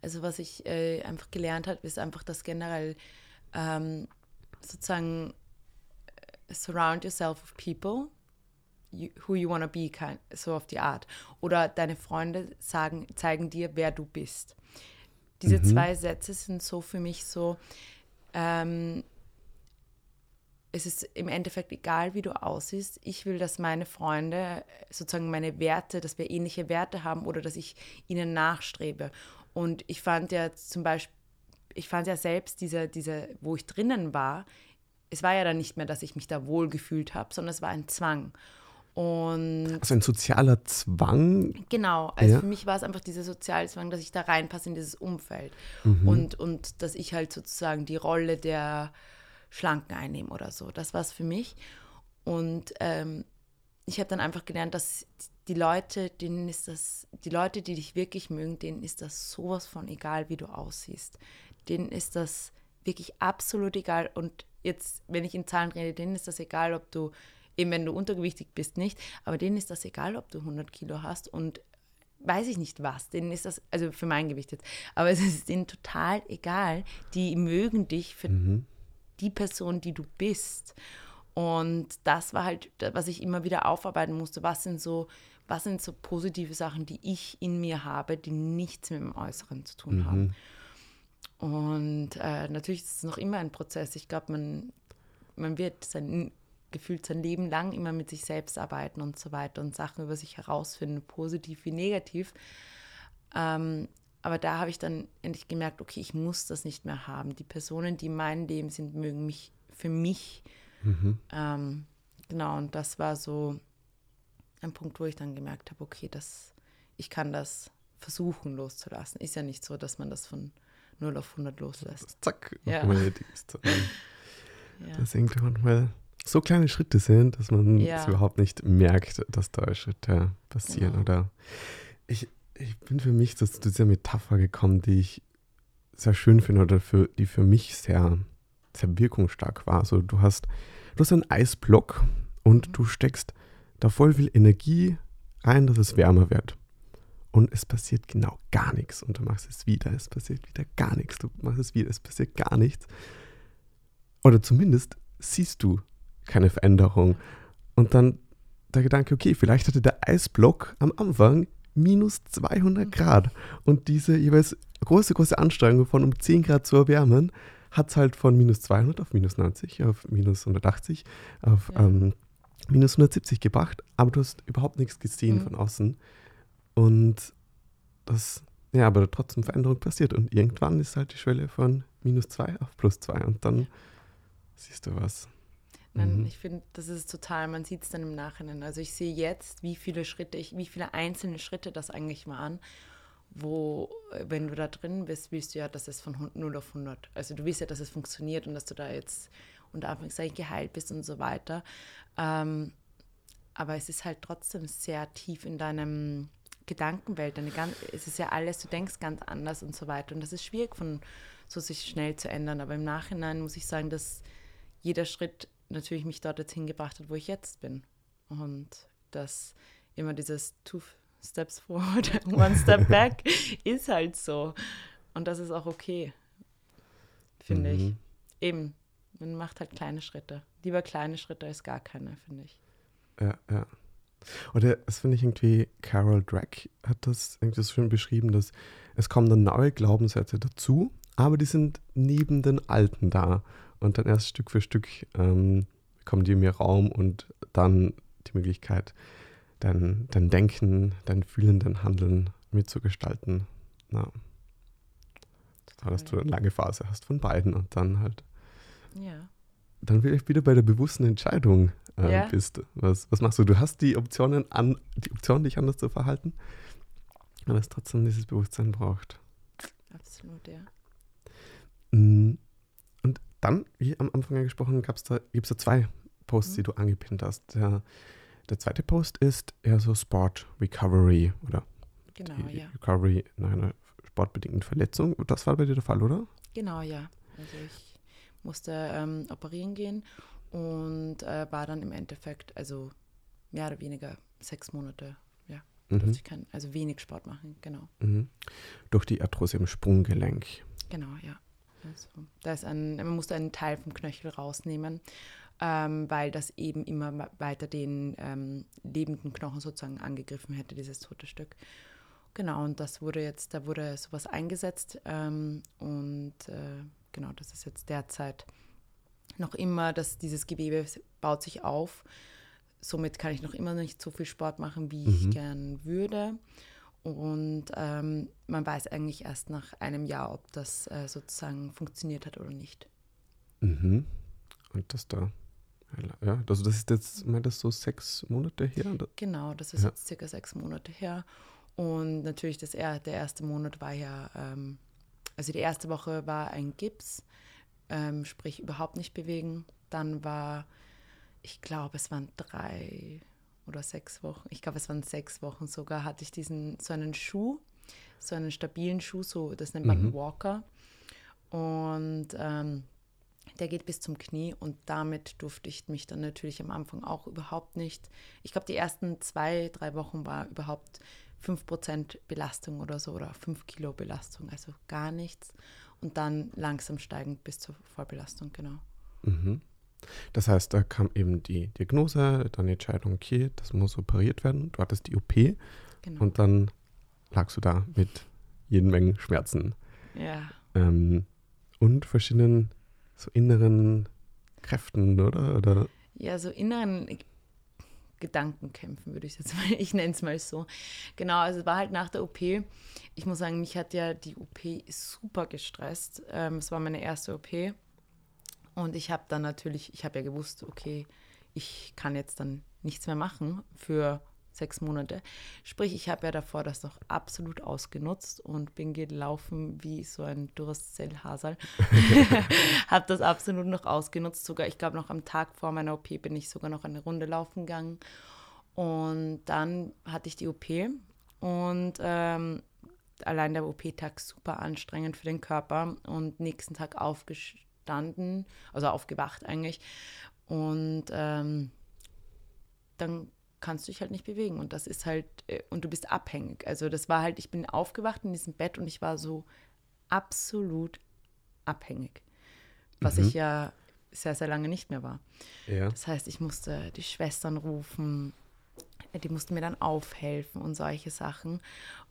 also was ich äh, einfach gelernt habe, ist einfach, dass generell ähm, sozusagen äh, surround yourself with people you, who you want to be, kind, so auf die Art. Oder deine Freunde sagen, zeigen dir, wer du bist. Diese zwei Sätze sind so für mich so, ähm, es ist im Endeffekt egal, wie du aussiehst. Ich will, dass meine Freunde sozusagen meine Werte, dass wir ähnliche Werte haben oder dass ich ihnen nachstrebe. Und ich fand ja zum Beispiel, ich fand ja selbst diese, diese, wo ich drinnen war, es war ja dann nicht mehr, dass ich mich da wohl gefühlt habe, sondern es war ein Zwang. Und Also ein sozialer Zwang. Genau, also Ja. für mich war es einfach dieser Sozialzwang, dass ich da reinpasse in dieses Umfeld Mhm. und, und dass ich halt sozusagen die Rolle der Schlanken einnehme oder so. Das war es für mich. Und ähm, ich habe dann einfach gelernt, dass die Leute, denen ist das, die Leute, die dich wirklich mögen, denen ist das sowas von egal, wie du aussiehst. Denen ist das wirklich absolut egal. Und jetzt, wenn ich in Zahlen rede, denen ist das egal, ob du, eben wenn du untergewichtig bist, nicht, aber denen ist das egal, ob du 100 Kilo hast und weiß ich nicht was. Denen ist das, also für mein Gewicht jetzt, aber es ist denen total egal. Die mögen dich für die Person, die du bist. Und das war halt, was ich immer wieder aufarbeiten musste. Was sind so, was sind so positive Sachen, die ich in mir habe, die nichts mit dem Äußeren zu tun mhm. haben. Und äh, natürlich ist es noch immer ein Prozess. Ich glaube, man, man wird sein, gefühlt sein Leben lang immer mit sich selbst arbeiten und so weiter und Sachen über sich herausfinden, positiv wie negativ. Ähm, aber da habe ich dann endlich gemerkt, okay, ich muss das nicht mehr haben. Die Personen, die in meinem Leben sind, mögen mich für mich. Mhm. Ähm, genau, und das war so ein Punkt, wo ich dann gemerkt habe, okay, das, ich kann das versuchen loszulassen. Ist ja nicht so, dass man das von 0 auf 100 loslässt. Zack, ja. ja. Das irgendwie manchmal so kleine Schritte sind, dass man ja. es überhaupt nicht merkt, dass da Schritte passieren. Genau. Oder ich, ich bin für mich zu dieser Metapher gekommen, die ich sehr schön finde oder für, die für mich sehr, sehr wirkungsstark war. Also du hast, du hast einen Eisblock und mhm. du steckst da voll viel Energie rein, dass es wärmer wird. Und es passiert genau gar nichts. Und du machst es wieder, es passiert wieder gar nichts. Du machst es wieder, es passiert gar nichts. Oder zumindest siehst du keine Veränderung. Und dann der Gedanke, okay, vielleicht hatte der Eisblock am Anfang minus 200 Grad. Und diese jeweils große, große Anstrengung von um 10 Grad zu erwärmen, hat es halt von minus 200 auf minus 90, auf minus 180, auf ja. ähm, minus 170 gebracht. Aber du hast überhaupt nichts gesehen mhm. von außen. Und das, ja, aber trotzdem Veränderung passiert. Und irgendwann ist halt die Schwelle von minus 2 auf plus 2. Und dann siehst du was. Nein, mhm. ich finde, das ist total, man sieht es dann im Nachhinein. Also ich sehe jetzt, wie viele Schritte, ich, wie viele einzelne Schritte das eigentlich waren, wo, äh, wenn du da drin bist, willst du ja, dass es von 0 auf 100, also du willst ja, dass es funktioniert und dass du da jetzt unter Anführungszeichen geheilt bist und so weiter. Ähm, aber es ist halt trotzdem sehr tief in deinem Gedankenwelt. Deine ganz, es ist ja alles, du denkst ganz anders und so weiter. Und das ist schwierig von so sich schnell zu ändern. Aber im Nachhinein muss ich sagen, dass jeder Schritt natürlich mich dort jetzt hingebracht hat, wo ich jetzt bin. Und dass immer dieses Two Steps forward, One Step back ist halt so. Und das ist auch okay, finde mhm. ich. Eben, man macht halt kleine Schritte. Lieber kleine Schritte als gar keine, finde ich. Ja, ja. Oder das finde ich irgendwie, Carol Drake hat das irgendwie so schön beschrieben, dass es kommen dann neue Glaubenssätze dazu, aber die sind neben den alten da. Und dann erst Stück für Stück ähm, bekommen die mir Raum und dann die Möglichkeit, dein, dein Denken, dein Fühlen, dein Handeln mitzugestalten. Na. Dass du eine lange Phase hast von beiden und dann halt. Ja. Dann vielleicht wieder bei der bewussten Entscheidung äh, ja. bist. Was, was machst du? Du hast die Optionen an, die Option, dich anders zu verhalten, aber es trotzdem dieses Bewusstsein braucht. Absolut, ja. Und dann, wie am Anfang angesprochen, gibt es da, da zwei Posts, mhm. die du angepinnt hast. Der, der zweite Post ist eher so Sport Recovery oder genau, ja. Recovery nach einer sportbedingten Verletzung. Das war bei dir der Fall, oder? Genau, ja. Also ich musste ähm, operieren gehen und äh, war dann im Endeffekt, also mehr oder weniger sechs Monate, ja, mhm. durfte ich kein, also wenig Sport machen, genau. Mhm. Durch die Arthrose im Sprunggelenk. Genau, ja. Also, da ist ein, man musste einen Teil vom Knöchel rausnehmen, ähm, weil das eben immer weiter den ähm, lebenden Knochen sozusagen angegriffen hätte, dieses tote Stück. Genau, und das wurde jetzt, da wurde sowas eingesetzt ähm, und äh, genau, das ist jetzt derzeit noch immer, dass dieses Gewebe baut sich auf. Somit kann ich noch immer nicht so viel Sport machen, wie mhm. ich gern würde. Und ähm, man weiß eigentlich erst nach einem Jahr, ob das äh, sozusagen funktioniert hat oder nicht. Mhm. Und das da, ja, also das ist jetzt, meint das so sechs Monate her? Genau, das ist ja. jetzt circa sechs Monate her. Und natürlich, das, der erste Monat war ja, ähm, also die erste Woche war ein Gips, ähm, sprich überhaupt nicht bewegen. Dann war, ich glaube, es waren drei oder sechs Wochen, ich glaube, es waren sechs Wochen sogar, hatte ich diesen, so einen Schuh, so einen stabilen Schuh, so, das nennt man mhm. Walker. Und ähm, der geht bis zum Knie und damit durfte ich mich dann natürlich am Anfang auch überhaupt nicht. Ich glaube, die ersten zwei, drei Wochen war überhaupt 5% Belastung oder so oder 5 Kilo Belastung, also gar nichts. Und dann langsam steigend bis zur Vollbelastung, genau. Mhm. Das heißt, da kam eben die Diagnose, dann die Entscheidung, okay, das muss operiert werden. Du hattest die OP genau. und dann lagst du da mit jeden Mengen Schmerzen. Ja. Ähm, und verschiedenen so inneren Kräften, oder? oder? Ja, so inneren Gedankenkämpfen, würde ich jetzt mal, ich nenne es mal so. Genau, also es war halt nach der OP. Ich muss sagen, mich hat ja die OP super gestresst. Ähm, es war meine erste OP. Und ich habe dann natürlich, ich habe ja gewusst, okay, ich kann jetzt dann nichts mehr machen für sechs Monate. Sprich, ich habe ja davor das noch absolut ausgenutzt und bin gelaufen wie so ein Duracell-Hasel. habe das absolut noch ausgenutzt. Sogar, ich glaube, noch am Tag vor meiner OP bin ich sogar noch eine Runde laufen gegangen. Und dann hatte ich die OP und ähm, allein der OP-Tag super anstrengend für den Körper und nächsten Tag aufgestanden aufgestanden, also aufgewacht eigentlich. Und ähm, dann kannst du dich halt nicht bewegen. Und das ist halt, äh, und du bist abhängig. Also das war halt, ich bin aufgewacht in diesem Bett und ich war so absolut abhängig. Was mhm. ich ja sehr, sehr lange nicht mehr war. Ja. Das heißt, ich musste die Schwestern rufen, die mussten mir dann aufhelfen und solche Sachen.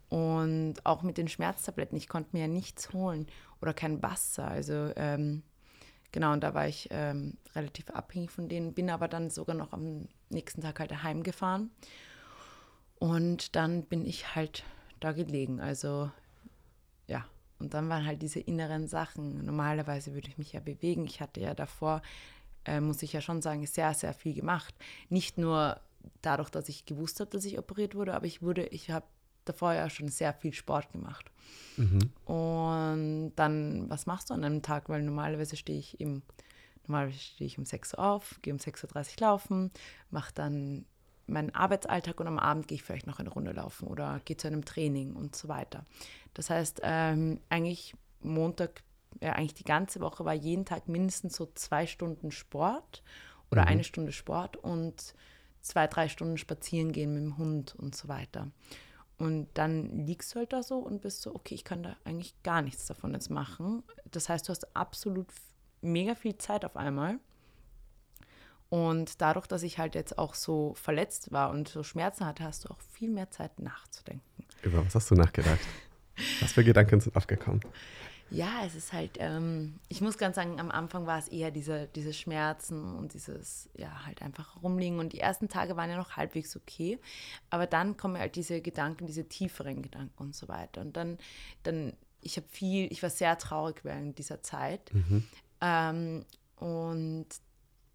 Und auch mit den Schmerztabletten, ich konnte mir ja nichts holen oder kein Wasser. Also ähm, Genau, und da war ich ähm, relativ abhängig von denen, bin aber dann sogar noch am nächsten Tag halt heimgefahren. Und dann bin ich halt da gelegen. Also ja, und dann waren halt diese inneren Sachen. Normalerweise würde ich mich ja bewegen. Ich hatte ja davor, äh, muss ich ja schon sagen, sehr, sehr viel gemacht. Nicht nur dadurch, dass ich gewusst habe, dass ich operiert wurde, aber ich wurde, ich habe davor ja schon sehr viel Sport gemacht. Mhm. Und dann, was machst du an einem Tag? Weil normalerweise stehe ich im, normalerweise stehe ich um 6 Uhr auf, gehe um 6.30 Uhr laufen, mache dann meinen Arbeitsalltag und am Abend gehe ich vielleicht noch eine Runde laufen oder gehe zu einem Training und so weiter. Das heißt, ähm, eigentlich Montag, ja, eigentlich die ganze Woche war jeden Tag mindestens so zwei Stunden Sport oder mhm. eine Stunde Sport und zwei, drei Stunden spazieren gehen mit dem Hund und so weiter. Und dann liegst du halt da so und bist so, okay, ich kann da eigentlich gar nichts davon jetzt machen. Das heißt, du hast absolut mega viel Zeit auf einmal. Und dadurch, dass ich halt jetzt auch so verletzt war und so Schmerzen hatte, hast du auch viel mehr Zeit nachzudenken. Über was hast du nachgedacht? was für Gedanken sind aufgekommen? Ja, es ist halt, ähm, ich muss ganz sagen, am Anfang war es eher diese, diese Schmerzen und dieses, ja, halt einfach rumliegen. Und die ersten Tage waren ja noch halbwegs okay. Aber dann kommen halt diese Gedanken, diese tieferen Gedanken und so weiter. Und dann, dann ich habe viel, ich war sehr traurig während dieser Zeit. Mhm. Ähm, und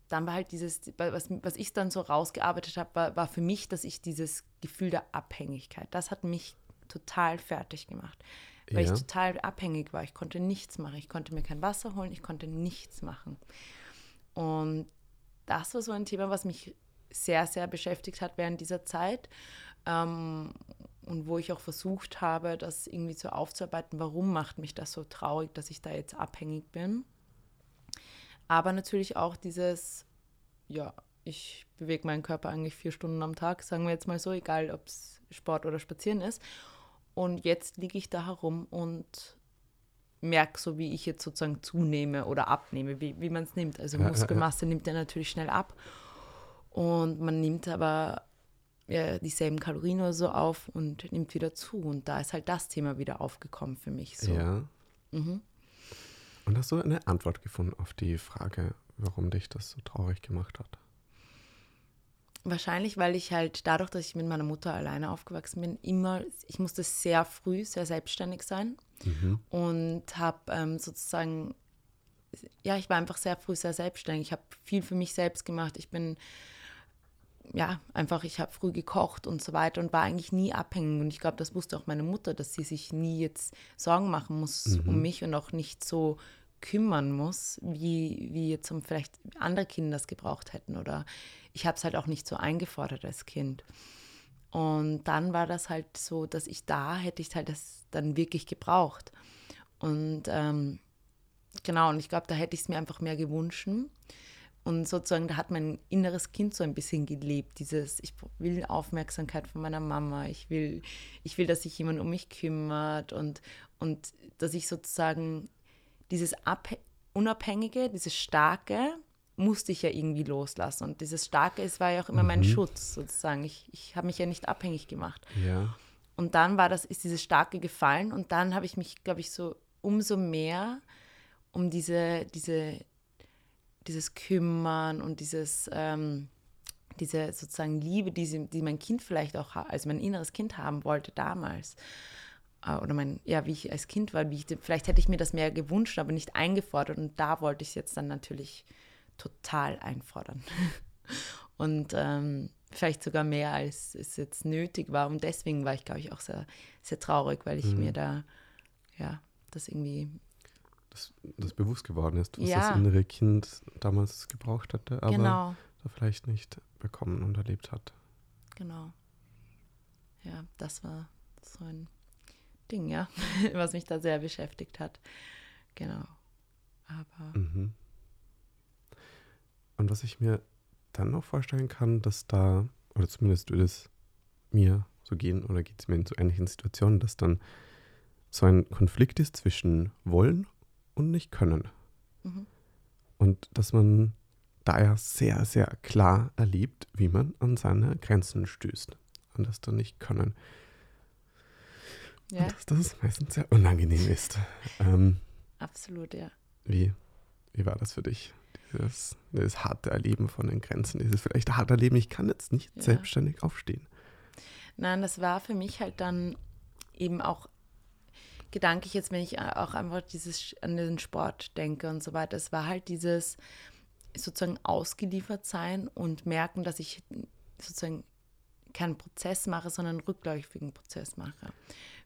dann war halt dieses, was, was ich dann so rausgearbeitet habe, war, war für mich, dass ich dieses Gefühl der Abhängigkeit, das hat mich total fertig gemacht weil ja. ich total abhängig war. Ich konnte nichts machen. Ich konnte mir kein Wasser holen, ich konnte nichts machen. Und das war so ein Thema, was mich sehr, sehr beschäftigt hat während dieser Zeit. Ähm, und wo ich auch versucht habe, das irgendwie so aufzuarbeiten, warum macht mich das so traurig, dass ich da jetzt abhängig bin. Aber natürlich auch dieses, ja, ich bewege meinen Körper eigentlich vier Stunden am Tag, sagen wir jetzt mal so, egal ob es Sport oder Spazieren ist. Und jetzt liege ich da herum und merke so, wie ich jetzt sozusagen zunehme oder abnehme, wie, wie man es nimmt. Also Muskelmasse nimmt ja natürlich schnell ab. Und man nimmt aber ja, dieselben Kalorien oder so auf und nimmt wieder zu. Und da ist halt das Thema wieder aufgekommen für mich. So. Ja. Mhm. Und hast du eine Antwort gefunden auf die Frage, warum dich das so traurig gemacht hat? Wahrscheinlich, weil ich halt dadurch, dass ich mit meiner Mutter alleine aufgewachsen bin, immer, ich musste sehr früh sehr selbstständig sein mhm. und habe ähm, sozusagen, ja, ich war einfach sehr früh sehr selbstständig. Ich habe viel für mich selbst gemacht. Ich bin, ja, einfach, ich habe früh gekocht und so weiter und war eigentlich nie abhängig. Und ich glaube, das wusste auch meine Mutter, dass sie sich nie jetzt Sorgen machen muss mhm. um mich und auch nicht so kümmern muss, wie, wie jetzt vielleicht andere Kinder das gebraucht hätten oder ich habe es halt auch nicht so eingefordert als Kind. Und dann war das halt so, dass ich da hätte ich halt das dann wirklich gebraucht. Und ähm, genau, und ich glaube, da hätte ich es mir einfach mehr gewünscht. Und sozusagen, da hat mein inneres Kind so ein bisschen gelebt, dieses, ich will Aufmerksamkeit von meiner Mama, ich will, ich will, dass sich jemand um mich kümmert und, und dass ich sozusagen dieses Ab Unabhängige, dieses Starke, musste ich ja irgendwie loslassen. Und dieses Starke ist, war ja auch immer mhm. mein Schutz sozusagen. Ich, ich habe mich ja nicht abhängig gemacht. Ja. Und dann war das, ist dieses Starke gefallen und dann habe ich mich, glaube ich, so umso mehr um diese, diese, dieses Kümmern und dieses, ähm, diese sozusagen Liebe, die, sie, die mein Kind vielleicht auch, also mein inneres Kind haben wollte damals, oder mein, ja, wie ich als Kind war, wie ich, vielleicht hätte ich mir das mehr gewünscht, aber nicht eingefordert und da wollte ich es jetzt dann natürlich total einfordern. und ähm, vielleicht sogar mehr, als es jetzt nötig war und deswegen war ich, glaube ich, auch sehr, sehr traurig, weil ich mhm. mir da, ja, das irgendwie das, das bewusst geworden ist, was ja. das innere Kind damals gebraucht hatte, aber genau. da vielleicht nicht bekommen und erlebt hat. Genau. Ja, das war so ein Ding, ja, was mich da sehr beschäftigt hat. Genau. Aber. Mhm. Und was ich mir dann noch vorstellen kann, dass da, oder zumindest würde es mir so gehen, oder geht es mir in so ähnlichen Situationen, dass dann so ein Konflikt ist zwischen wollen und nicht können. Mhm. Und dass man daher sehr, sehr klar erlebt, wie man an seine Grenzen stößt. Und das dann nicht können. Ja. Dass das meistens sehr unangenehm ist. Ähm, Absolut, ja. Wie, wie war das für dich? Dieses, dieses harte Erleben von den Grenzen, dieses vielleicht harte Erleben, ich kann jetzt nicht ja. selbstständig aufstehen. Nein, das war für mich halt dann eben auch gedanklich jetzt, wenn ich auch einfach dieses an den Sport denke und so weiter, es war halt dieses sozusagen ausgeliefert sein und merken, dass ich sozusagen keinen Prozess mache, sondern einen rückläufigen Prozess mache.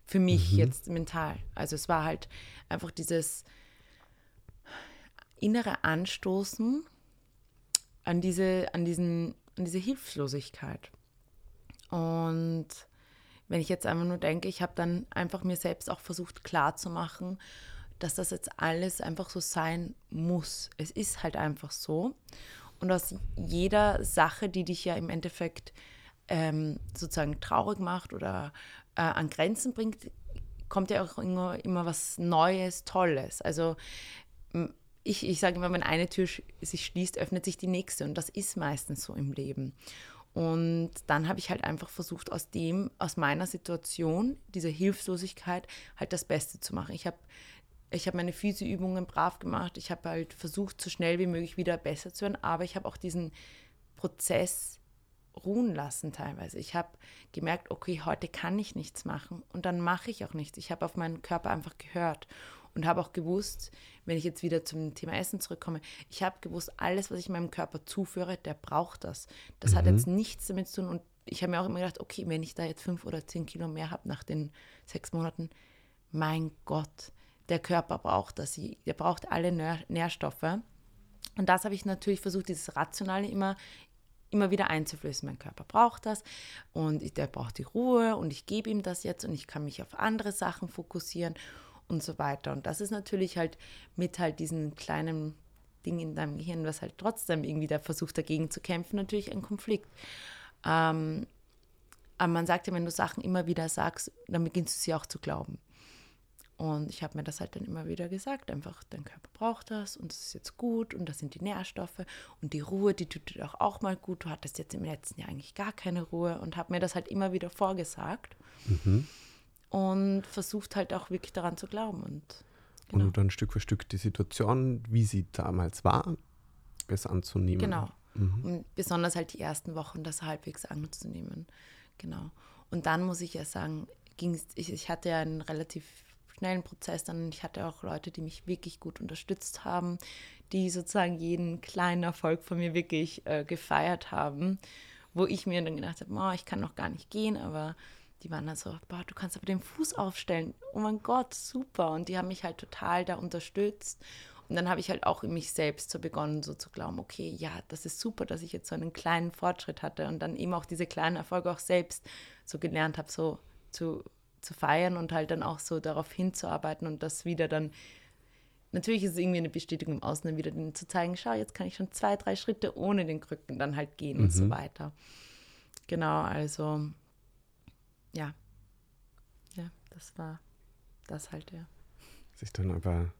Für mich mhm. jetzt mental. Also es war halt einfach dieses innere Anstoßen an diese, an diesen, an diese Hilflosigkeit. Und wenn ich jetzt einfach nur denke, ich habe dann einfach mir selbst auch versucht klarzumachen, dass das jetzt alles einfach so sein muss. Es ist halt einfach so. Und aus jeder Sache, die dich ja im Endeffekt ähm, sozusagen traurig macht oder äh, an Grenzen bringt, kommt ja auch immer, immer was Neues, Tolles. Also ich, ich sage immer, wenn eine Tür sich schließt, öffnet sich die nächste. Und das ist meistens so im Leben. Und dann habe ich halt einfach versucht, aus dem, aus meiner Situation, dieser Hilflosigkeit, halt das Beste zu machen. Ich habe ich habe meine Physioübungen brav gemacht. Ich habe halt versucht, so schnell wie möglich wieder besser zu werden. Aber ich habe auch diesen Prozess ruhen lassen teilweise. Ich habe gemerkt, okay, heute kann ich nichts machen und dann mache ich auch nichts. Ich habe auf meinen Körper einfach gehört und habe auch gewusst, wenn ich jetzt wieder zum Thema Essen zurückkomme, ich habe gewusst, alles, was ich meinem Körper zuführe, der braucht das. Das mhm. hat jetzt nichts damit zu tun. Und ich habe mir auch immer gedacht, okay, wenn ich da jetzt fünf oder zehn Kilo mehr habe nach den sechs Monaten, mein Gott, der Körper braucht das. Der braucht alle Nährstoffe. Und das habe ich natürlich versucht, dieses Rationale immer, immer wieder einzuflößen. Mein Körper braucht das und der braucht die Ruhe und ich gebe ihm das jetzt und ich kann mich auf andere Sachen fokussieren und so weiter. Und das ist natürlich halt mit halt diesen kleinen Ding in deinem Gehirn, was halt trotzdem irgendwie da versucht dagegen zu kämpfen, natürlich ein Konflikt. Ähm, aber man sagt ja, wenn du Sachen immer wieder sagst, dann beginnst du sie auch zu glauben. Und ich habe mir das halt dann immer wieder gesagt, einfach, dein Körper braucht das und es ist jetzt gut und das sind die Nährstoffe und die Ruhe, die tut dir auch, auch mal gut. Du hattest jetzt im letzten Jahr eigentlich gar keine Ruhe und habe mir das halt immer wieder vorgesagt. Mhm und versucht halt auch wirklich daran zu glauben. Und, genau. und dann Stück für Stück die Situation, wie sie damals war, besser anzunehmen. Genau. Mhm. Und besonders halt die ersten Wochen das halbwegs anzunehmen. Genau. Und dann muss ich ja sagen, ging ich, ich hatte ja einen relativ schnellen Prozess dann. Ich hatte auch Leute, die mich wirklich gut unterstützt haben, die sozusagen jeden kleinen Erfolg von mir wirklich äh, gefeiert haben, wo ich mir dann gedacht habe, oh, ich kann noch gar nicht gehen, aber die waren dann so, boah, du kannst aber den Fuß aufstellen. Oh mein Gott, super. Und die haben mich halt total da unterstützt. Und dann habe ich halt auch in mich selbst so begonnen, so zu glauben, okay, ja, das ist super, dass ich jetzt so einen kleinen Fortschritt hatte und dann eben auch diese kleinen Erfolge auch selbst so gelernt habe, so zu, zu feiern und halt dann auch so darauf hinzuarbeiten und das wieder dann, natürlich ist es irgendwie eine Bestätigung im Außen, dann wieder zu zeigen, schau, jetzt kann ich schon zwei, drei Schritte ohne den Krücken dann halt gehen mhm. und so mhm. weiter. Genau, also ja, ja, das war das halt, ja. Sich dann aber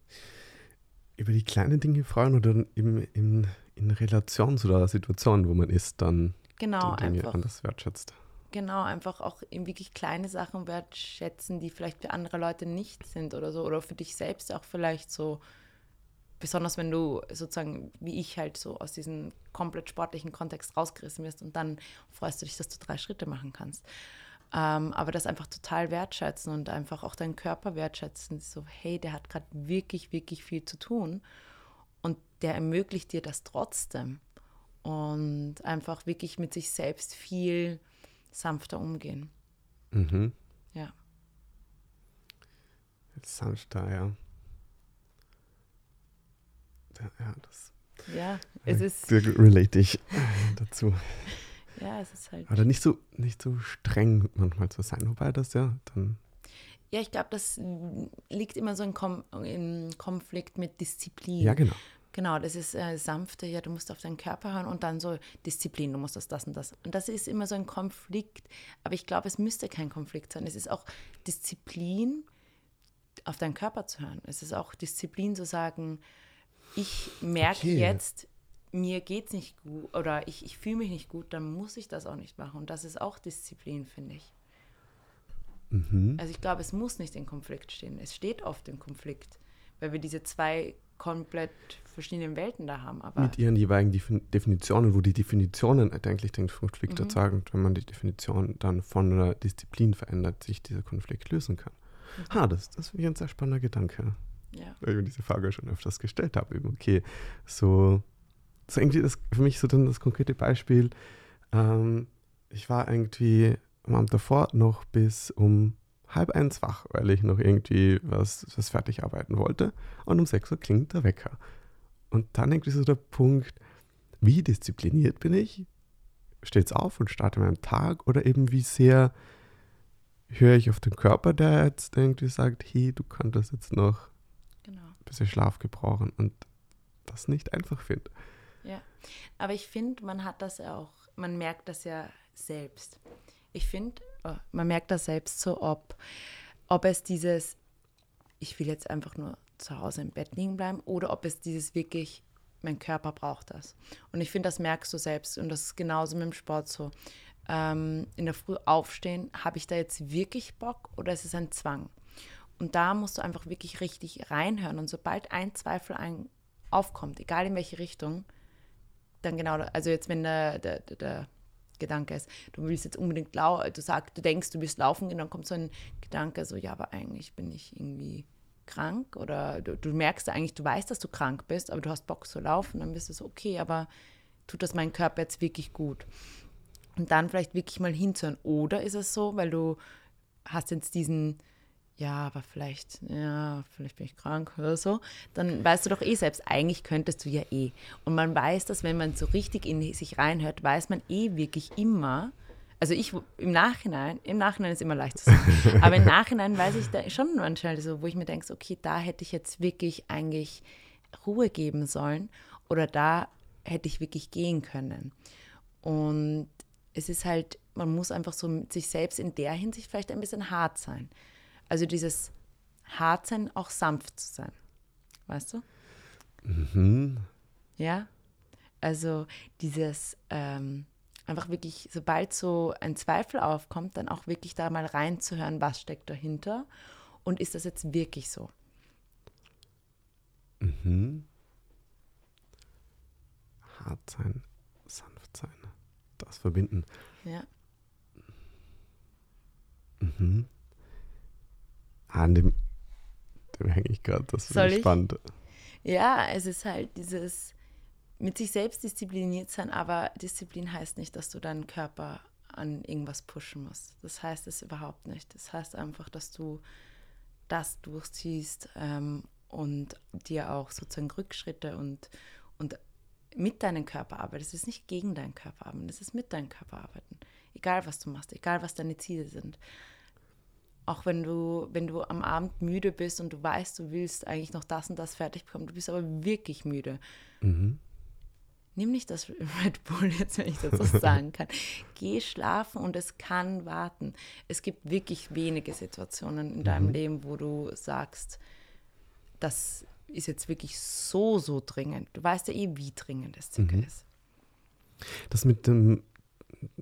über die kleinen Dinge freuen oder eben in, in Relation zu der Situation, wo man ist, dann genau, die Dinge einfach. anders wertschätzt. Genau, einfach auch in wirklich kleine Sachen wertschätzen, die vielleicht für andere Leute nicht sind oder so. Oder für dich selbst auch vielleicht so. Besonders wenn du sozusagen, wie ich halt so aus diesem komplett sportlichen Kontext rausgerissen wirst und dann freust du dich, dass du drei Schritte machen kannst. Ähm, aber das einfach total wertschätzen und einfach auch deinen Körper wertschätzen. So, hey, der hat gerade wirklich, wirklich viel zu tun und der ermöglicht dir das trotzdem. Und einfach wirklich mit sich selbst viel sanfter umgehen. Mhm. Ja. Sanfter, ja. Ja, ja das Ja, es äh, ist, da relate ich dazu. ja, es ist halt. Oder nicht so, nicht so streng manchmal zu sein, wobei das ja dann. Ja, ich glaube, das liegt immer so in, Kom in Konflikt mit Disziplin. Ja, genau. Genau, das ist äh, sanfte, ja, du musst auf deinen Körper hören und dann so Disziplin, du musst das, das und das. Und das ist immer so ein Konflikt, aber ich glaube, es müsste kein Konflikt sein. Es ist auch Disziplin, auf deinen Körper zu hören. Es ist auch Disziplin zu sagen, ich merke Okay. jetzt, mir geht es nicht gut oder ich, ich fühle mich nicht gut, dann muss ich das auch nicht machen. Und das ist auch Disziplin, finde ich. Mhm. Also ich glaube, es muss nicht in Konflikt stehen. Es steht oft im Konflikt, weil wir diese zwei komplett verschiedenen Welten da haben. Aber Mit ihren jeweiligen Defin- Definitionen, wo die Definitionen eigentlich den Konflikt Mhm. erzeugen, wenn man die Definition dann von einer Disziplin verändert, sich dieser Konflikt lösen kann. Ha, das, das ich ein sehr spannender Gedanke. ja, weil ich mir diese Frage schon öfters gestellt habe. Eben, okay, so, so irgendwie das für mich so dann das konkrete Beispiel. Ähm, ich war irgendwie am Abend davor noch bis um halb eins wach, weil ich noch irgendwie was, was fertig arbeiten wollte. Und um sechs Uhr klingt der Wecker. Und dann irgendwie so der Punkt, wie diszipliniert bin ich? Steht's auf und starte meinen Tag? Oder eben wie sehr höre ich auf den Körper, der jetzt irgendwie sagt, hey, du könntest jetzt noch genau. bisschen Schlaf gebrauchen und das nicht einfach finde. Aber ich finde, man hat das ja auch, man merkt das ja selbst. Ich finde, man merkt das selbst so, ob, ob es dieses, ich will jetzt einfach nur zu Hause im Bett liegen bleiben oder ob es dieses wirklich, mein Körper braucht das. Und ich finde, das merkst du selbst und das ist genauso mit dem Sport so. Ähm, in der Früh aufstehen, habe ich da jetzt wirklich Bock oder ist es ein Zwang? Und da musst du einfach wirklich richtig reinhören. Und sobald ein Zweifel ein aufkommt, egal in welche Richtung, dann genau, also jetzt, wenn der, der, der, Gedanke ist, du willst jetzt unbedingt laufen, du sagst, du denkst, du willst laufen gehen, dann kommt so ein Gedanke, so, ja, aber eigentlich bin ich irgendwie krank oder du, du merkst eigentlich, du weißt, dass du krank bist, aber du hast Bock zu laufen, dann bist du so, okay, aber tut das meinem Körper jetzt wirklich gut? Und dann vielleicht wirklich mal hinzuhören. Oder ist es so, weil du hast jetzt diesen, ja, aber vielleicht, ja, vielleicht bin ich krank oder so, dann weißt du doch eh selbst, eigentlich könntest du ja eh. Und man weiß, dass wenn man so richtig in sich reinhört, weiß man eh wirklich immer, also ich im Nachhinein, im Nachhinein ist immer leicht zu sagen, aber im Nachhinein weiß ich da schon manchmal so, wo ich mir denke, okay, da hätte ich jetzt wirklich eigentlich Ruhe geben sollen oder da hätte ich wirklich gehen können. Und es ist halt, man muss einfach so mit sich selbst in der Hinsicht vielleicht ein bisschen hart sein. Also dieses hart sein, auch sanft zu sein. Weißt du? Mhm. Ja. Also dieses ähm, einfach wirklich, sobald so ein Zweifel aufkommt, dann auch wirklich da mal reinzuhören, was steckt dahinter und ist das jetzt wirklich so? Mhm. Hart sein, sanft sein, das verbinden. Ja. Mhm. An dem, dem hänge ich gerade, das Soll ich? spannend. Ja, es ist halt dieses mit sich selbst diszipliniert sein, aber Disziplin heißt nicht, dass du deinen Körper an irgendwas pushen musst. Das heißt es überhaupt nicht. Das heißt einfach, dass du das durchziehst ähm, und dir auch sozusagen Rückschritte und, und mit deinem Körper arbeitest. Es ist nicht gegen deinen Körper arbeiten, es ist mit deinem Körper arbeiten. Egal, was du machst, egal, was deine Ziele sind. Auch wenn du, wenn du am Abend müde bist und du weißt, du willst eigentlich noch das und das fertig bekommen, du bist aber wirklich müde. Mhm. Nimm nicht das Red Bull jetzt, wenn ich das so sagen kann. Geh schlafen und es kann warten. Es gibt wirklich wenige Situationen in deinem Mhm. Leben, wo du sagst, das ist jetzt wirklich so, so dringend. Du weißt ja eh, wie dringend es mhm. ist. Das mit dem,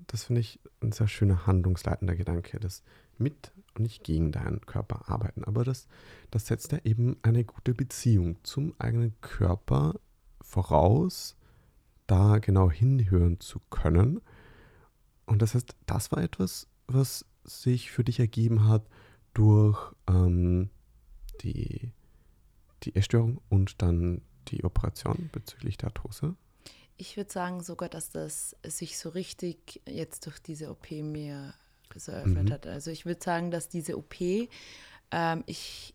das finde ich ein sehr schöner handlungsleitender Gedanke, das mit und nicht gegen deinen Körper arbeiten. Aber das, das setzt ja eben eine gute Beziehung zum eigenen Körper voraus, da genau hinhören zu können. Und das heißt, das war etwas, was sich für dich ergeben hat durch ähm, die, die Essstörung und dann die Operation bezüglich der Arthrose? Ich würde sagen sogar, dass das sich so richtig jetzt durch diese OP mir so eröffnet mhm. hat. Also ich würde sagen, dass diese OP, ähm, ich,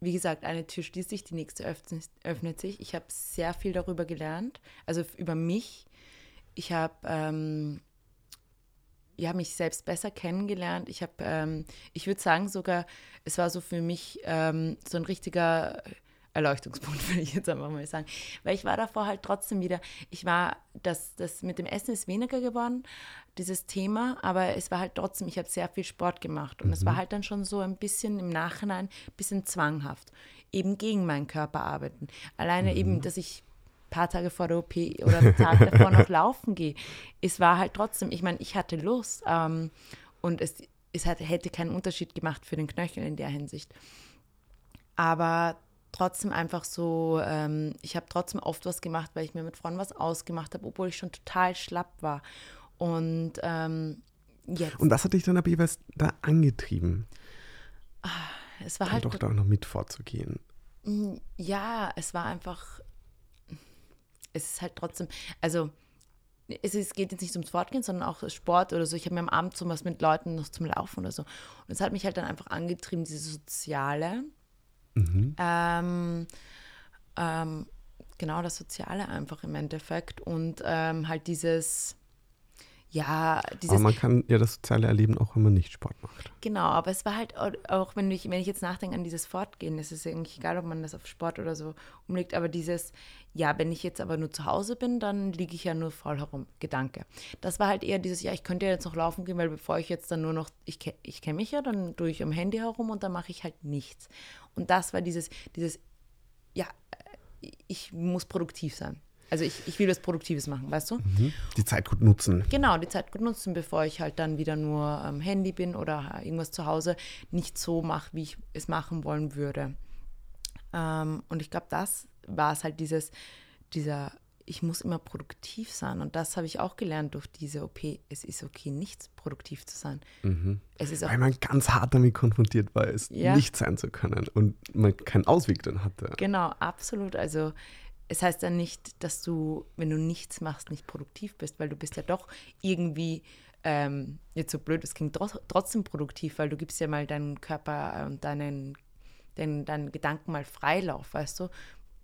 wie gesagt, eine Tür schließt sich, die nächste öffnet, öffnet sich. Ich habe sehr viel darüber gelernt, also über mich. Ich habe ähm, ja, mich selbst besser kennengelernt. Ich habe, ähm, ich würde sagen sogar, es war so für mich ähm, so ein richtiger Erleuchtungspunkt, würde ich jetzt einfach mal sagen. Weil ich war davor halt trotzdem wieder, ich war, das, das mit dem Essen ist weniger geworden, dieses Thema, aber es war halt trotzdem, ich habe sehr viel Sport gemacht und es war mhm. halt dann schon so ein bisschen im Nachhinein, ein bisschen zwanghaft, eben gegen meinen Körper arbeiten. Alleine mhm. eben, dass ich paar Tage vor der OP oder einen Tag davor noch laufen gehe. Es war halt trotzdem, ich meine, ich hatte Lust ähm, und es, es hat, hätte keinen Unterschied gemacht für den Knöchel in der Hinsicht. Aber trotzdem einfach so, ähm, ich habe trotzdem oft was gemacht, weil ich mir mit Freunden was ausgemacht habe, obwohl ich schon total schlapp war. Und ähm, jetzt. Und was hat dich dann aber jeweils da angetrieben? Ah, es war dann halt. doch da auch noch mit vorzugehen. Ja, es war einfach es ist halt trotzdem, also es, ist, geht jetzt nicht ums Fortgehen, sondern auch Sport oder so. Ich habe mir am Abend so was mit Leuten noch zum Laufen oder so. Und es hat mich halt dann einfach angetrieben, diese soziale. Mhm. Ähm, ähm, genau, das Soziale einfach im Endeffekt. Und ähm, halt dieses ja, dieses. Aber man kann ja das soziale erleben, auch wenn man nicht Sport macht. Genau, aber es war halt auch, wenn ich, wenn ich jetzt nachdenke an dieses Fortgehen, es ist eigentlich egal, ob man das auf Sport oder so umlegt, aber dieses, ja, wenn ich jetzt aber nur zu Hause bin, dann liege ich ja nur voll herum, Gedanke. Das war halt eher dieses, ja, ich könnte ja jetzt noch laufen gehen, weil bevor ich jetzt dann nur noch, ich, ich kenne mich ja, dann tue ich am Handy herum und dann mache ich halt nichts. Und das war dieses, dieses, ja, ich muss produktiv sein. Also ich, ich will was Produktives machen, weißt du? Mhm. Die Zeit gut nutzen. Genau, die Zeit gut nutzen, bevor ich halt dann wieder nur am Handy bin oder irgendwas zu Hause nicht so mache, wie ich es machen wollen würde. Ähm, und ich glaube, das war es halt dieses, dieser, ich muss immer produktiv sein. Und das habe ich auch gelernt durch diese OP. Es ist okay, nicht produktiv zu sein. Mhm. Es ist Weil man ganz hart damit konfrontiert war, es ja. nicht sein zu können und man keinen Ausweg dann hatte. Genau, absolut. Also es heißt dann nicht, dass du, wenn du nichts machst, nicht produktiv bist, weil du bist ja doch irgendwie, ähm, jetzt so blöd, es klingt trotzdem produktiv, weil du gibst ja mal deinen Körper und deinen, deinen, deinen Gedanken mal Freilauf, weißt du?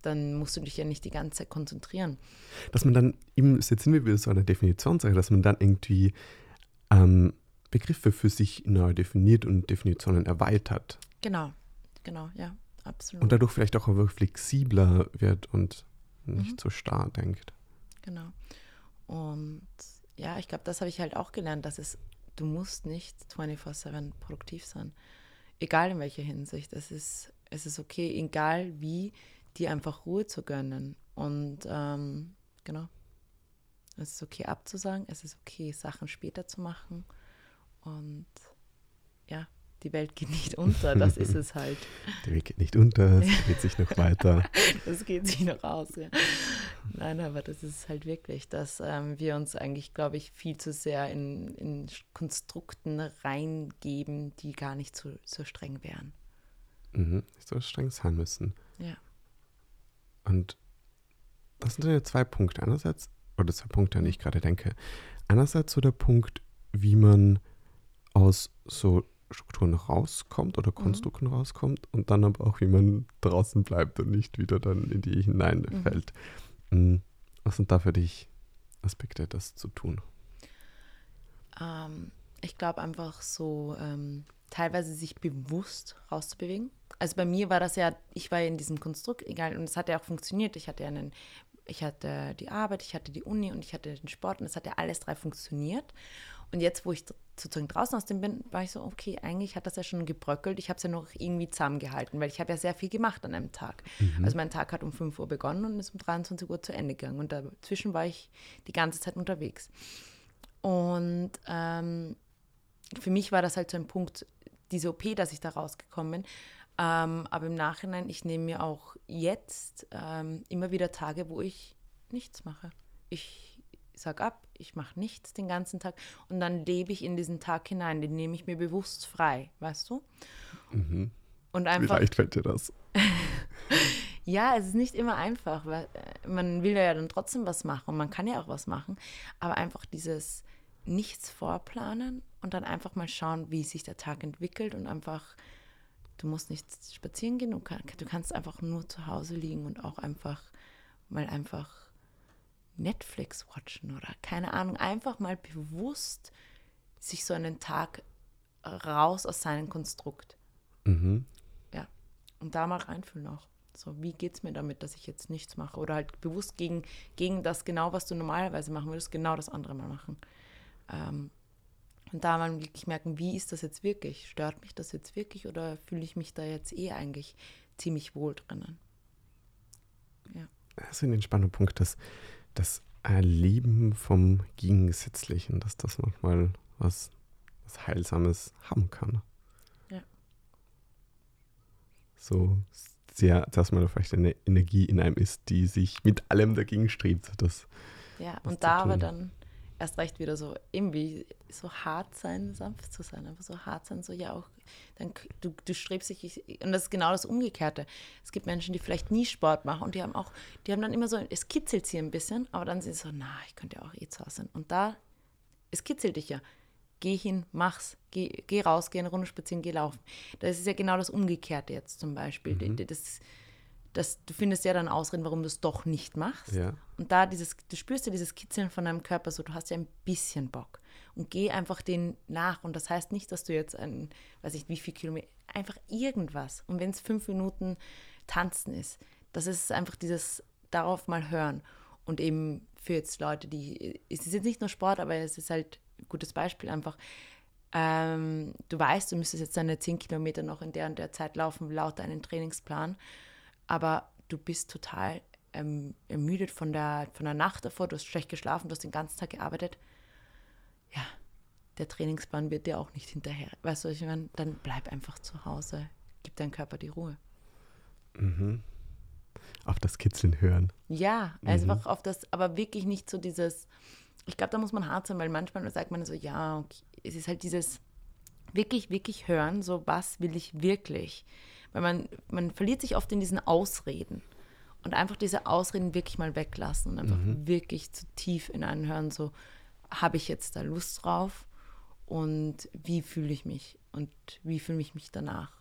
Dann musst du dich ja nicht die ganze Zeit konzentrieren. Dass man dann, eben, jetzt sind wir wieder so eine Definitionssache, dass man dann irgendwie ähm, Begriffe für sich neu definiert und Definitionen erweitert. Genau, genau, ja, absolut. Und dadurch vielleicht auch flexibler wird und nicht mhm. so starr denkt. Genau. Und ja, ich glaube, das habe ich halt auch gelernt, dass es, du musst nicht 24-7 produktiv sein. Egal in welcher Hinsicht. Es ist, es ist okay, egal wie, dir einfach Ruhe zu gönnen. Und ähm, genau. Es ist okay abzusagen, es ist okay, Sachen später zu machen. Und die Welt geht nicht unter, das ist es halt. Die Welt geht nicht unter, es geht sich noch weiter. das geht sich noch aus, ja. Nein, aber das ist halt wirklich, dass ähm, wir uns eigentlich, glaube ich, viel zu sehr in, in Konstrukten reingeben, die gar nicht so, so streng wären. Mhm, nicht so streng sein müssen. Ja. Und das sind ja zwei Punkte. Einerseits, oder zwei Punkte, an die ich gerade denke. Einerseits so der Punkt, wie man aus so Strukturen rauskommt oder mhm. Konstrukten mhm. rauskommt und dann aber auch, wie man draußen bleibt und nicht wieder dann in die hineinfällt. Mhm. Was sind da für dich Aspekte, das zu tun? Ähm, ich glaube einfach so ähm, teilweise sich bewusst rauszubewegen. Also bei mir war das ja, ich war ja in diesem Konstrukt, egal, und es hat ja auch funktioniert. Ich hatte ja einen ich hatte die Arbeit, ich hatte die Uni und ich hatte den Sport und es hat ja alles drei funktioniert. Und jetzt, wo ich sozusagen draußen aus dem bin, war ich so, okay, eigentlich hat das ja schon gebröckelt. Ich habe es ja noch irgendwie zusammengehalten, weil ich habe ja sehr viel gemacht an einem Tag. Mhm. Also mein Tag hat um 5 Uhr begonnen und ist um 23 Uhr zu Ende gegangen. Und dazwischen war ich die ganze Zeit unterwegs. Und ähm, für mich war das halt so ein Punkt, diese OP, dass ich da rausgekommen bin. Ähm, aber im Nachhinein, ich nehme mir auch jetzt ähm, immer wieder Tage, wo ich nichts mache. Ich sage ab, ich mache nichts den ganzen Tag und dann lebe ich in diesen Tag hinein, den nehme ich mir bewusst frei, weißt du? Mhm. Und einfach, Wie leicht fällt dir das? ja, es ist nicht immer einfach, weil äh, man will ja dann trotzdem was machen und man kann ja auch was machen, aber einfach dieses nichts vorplanen und dann einfach mal schauen, wie sich der Tag entwickelt und einfach Du musst nicht spazieren gehen, du, kann, du kannst einfach nur zu Hause liegen und auch einfach mal einfach Netflix watchen oder keine Ahnung, einfach mal bewusst sich so einen Tag raus aus seinem Konstrukt. Mhm. Ja, und da mal reinfühlen auch. So, wie geht es mir damit, dass ich jetzt nichts mache? Oder halt bewusst gegen, gegen das genau, was du normalerweise machen würdest, genau das andere mal machen. Ähm, und da mal wirklich merken, wie ist das jetzt wirklich? Stört mich das jetzt wirklich oder fühle ich mich da jetzt eh eigentlich ziemlich wohl drinnen? Ja. Das ist ein entspannender Punkt, dass das Erleben vom Gegensätzlichen, dass das manchmal was, was Heilsames haben kann. Ja. So sehr, dass man da vielleicht eine Energie in einem ist, die sich mit allem dagegen strebt. Das, ja, und da aber dann erst recht wieder so irgendwie so hart sein, sanft zu sein, einfach so hart sein, so ja auch, dann du, du strebst dich, und das ist genau das Umgekehrte. Es gibt Menschen, die vielleicht nie Sport machen und die haben auch, die haben dann immer so, es kitzelt sie ein bisschen, aber dann sind sie so, na, ich könnte ja auch eh zu Hause sein. Und da, es kitzelt dich ja. Geh hin, mach's, geh, geh raus, geh eine Runde spazieren, geh laufen. Das ist ja genau das Umgekehrte jetzt zum Beispiel. Mhm. Das, dass du findest ja dann Ausreden, warum du es doch nicht machst. Ja. Und da dieses, du spürst ja dieses Kitzeln von deinem Körper, so du hast ja ein bisschen Bock. Und geh einfach den nach. Und das heißt nicht, dass du jetzt ein, weiß ich wie viel Kilometer, einfach irgendwas. Und wenn es fünf Minuten tanzen ist, das ist einfach dieses darauf mal hören. Und eben für jetzt Leute, die, es ist jetzt nicht nur Sport, aber es ist halt ein gutes Beispiel einfach. Ähm, du weißt, du müsstest jetzt deine zehn Kilometer noch in der und der Zeit laufen, laut deinem Trainingsplan aber du bist total ähm, ermüdet von der, von der Nacht davor, du hast schlecht geschlafen, du hast den ganzen Tag gearbeitet. Ja, der Trainingsplan wird dir auch nicht hinterher. Weißt du, ich meine, dann bleib einfach zu Hause, gib deinem Körper die Ruhe. Mhm. Auf das Kitzeln hören. Ja, also mhm. einfach auf das, aber wirklich nicht so dieses, ich glaube, da muss man hart sein, weil manchmal sagt man so, ja, okay, es ist halt dieses wirklich, wirklich hören, so was will ich wirklich. Weil man, man verliert sich oft in diesen Ausreden. Und einfach diese Ausreden wirklich mal weglassen und einfach mhm. wirklich zu tief in einen hören, so, habe ich jetzt da Lust drauf? Und wie fühle ich mich? Und wie fühle ich mich danach?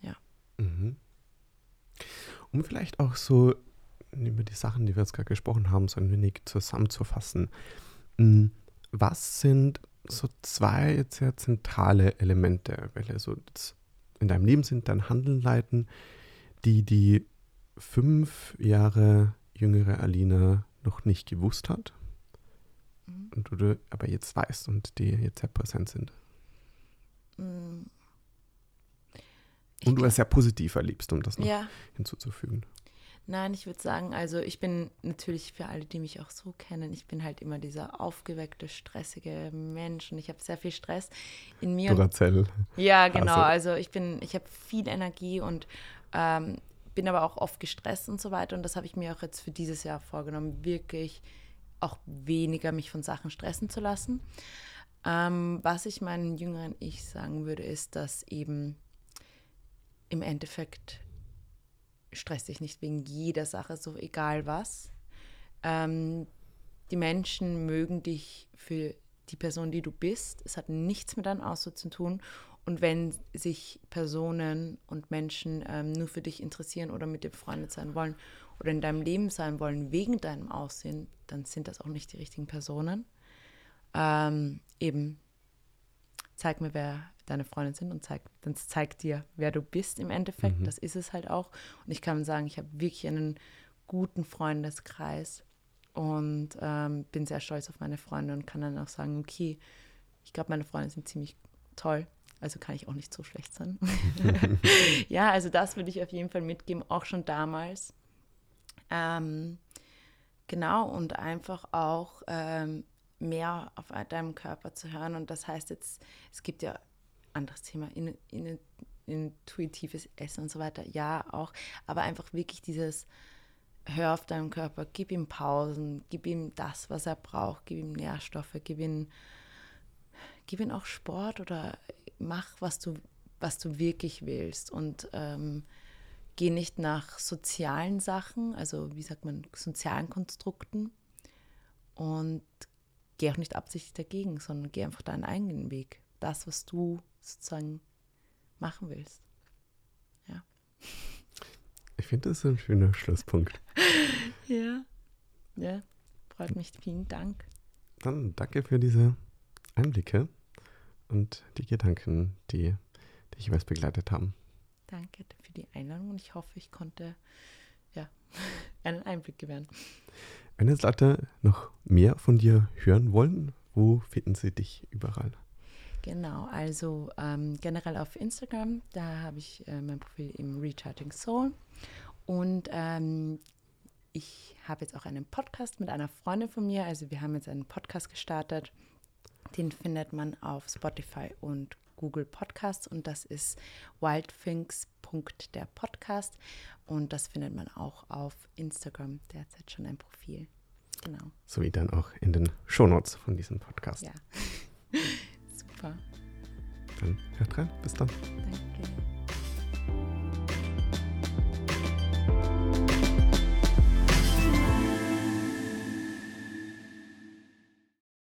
Ja. Mhm. Um vielleicht auch so über die Sachen, die wir jetzt gerade gesprochen haben, so ein wenig zusammenzufassen. Hm, was sind so zwei sehr zentrale Elemente, welche so das in deinem Leben sind, dein Handeln leiten, die die fünf Jahre jüngere Alina noch nicht gewusst hat mhm. und du aber jetzt weißt und die jetzt sehr präsent sind. Mhm. Und du es sehr positiv erlebst, um das noch ja. hinzuzufügen. Nein, ich würde sagen, also ich bin natürlich für alle, die mich auch so kennen, ich bin halt immer dieser aufgeweckte, stressige Mensch und ich habe sehr viel Stress in mir. Duracell. Ja, genau. Also, also ich bin, ich habe viel Energie und ähm, bin aber auch oft gestresst und so weiter. Und das habe ich mir auch jetzt für dieses Jahr vorgenommen, wirklich auch weniger mich von Sachen stressen zu lassen. Ähm, was ich meinen jüngeren Ich sagen würde, ist, dass eben im Endeffekt stress dich nicht wegen jeder Sache, so egal was. Ähm, die Menschen mögen dich für die Person, die du bist. Es hat nichts mit deinem Aussehen zu tun. Und wenn sich Personen und Menschen ähm, nur für dich interessieren oder mit dir befreundet sein wollen oder in deinem Leben sein wollen wegen deinem Aussehen, dann sind das auch nicht die richtigen Personen. Ähm, eben, zeig mir, wer deine Freundin sind und zeigt, dann zeigt dir, wer du bist im Endeffekt. Mhm. Das ist es halt auch. Und ich kann sagen, ich habe wirklich einen guten Freundeskreis und ähm, bin sehr stolz auf meine Freunde und kann dann auch sagen, okay, ich glaube, meine Freunde sind ziemlich toll, also kann ich auch nicht so schlecht sein. ja, also das würde ich auf jeden Fall mitgeben, auch schon damals. Ähm, genau, und einfach auch ähm, mehr auf deinem Körper zu hören. Und das heißt jetzt, es gibt ja anderes Thema, in, in, intuitives Essen und so weiter, ja auch, aber einfach wirklich dieses, hör auf deinem Körper, gib ihm Pausen, gib ihm das, was er braucht, gib ihm Nährstoffe, gib ihm, gib ihm auch Sport oder mach, was du, was du wirklich willst. Und ähm, geh nicht nach sozialen Sachen, also wie sagt man, sozialen Konstrukten. Und geh auch nicht absichtlich dagegen, sondern geh einfach deinen eigenen Weg. Das, was du sozusagen machen willst. Ja. Ich finde, das ist ein schöner Schlusspunkt. ja. Ja, freut mich. Vielen Dank. Dann danke für diese Einblicke und die Gedanken, die dich jeweils begleitet haben. Danke für die Einladung und ich hoffe, ich konnte ja, einen Einblick gewähren. Jetzt Leute noch mehr von dir hören wollen, wo finden sie dich überall? Genau, also ähm, generell auf Instagram, da habe ich äh, mein Profil im Recharging Soul. Und ähm, ich habe jetzt auch einen Podcast mit einer Freundin von mir. Also wir haben jetzt einen Podcast gestartet. Den findet man auf Spotify und Google Podcasts und das ist wildthings.der Podcast und das findet man auch auf Instagram derzeit schon ein Profil. Genau. Sowie dann auch in den Shownotes von diesem Podcast. Ja. Super. Dann hört rein. Bis dann. Danke.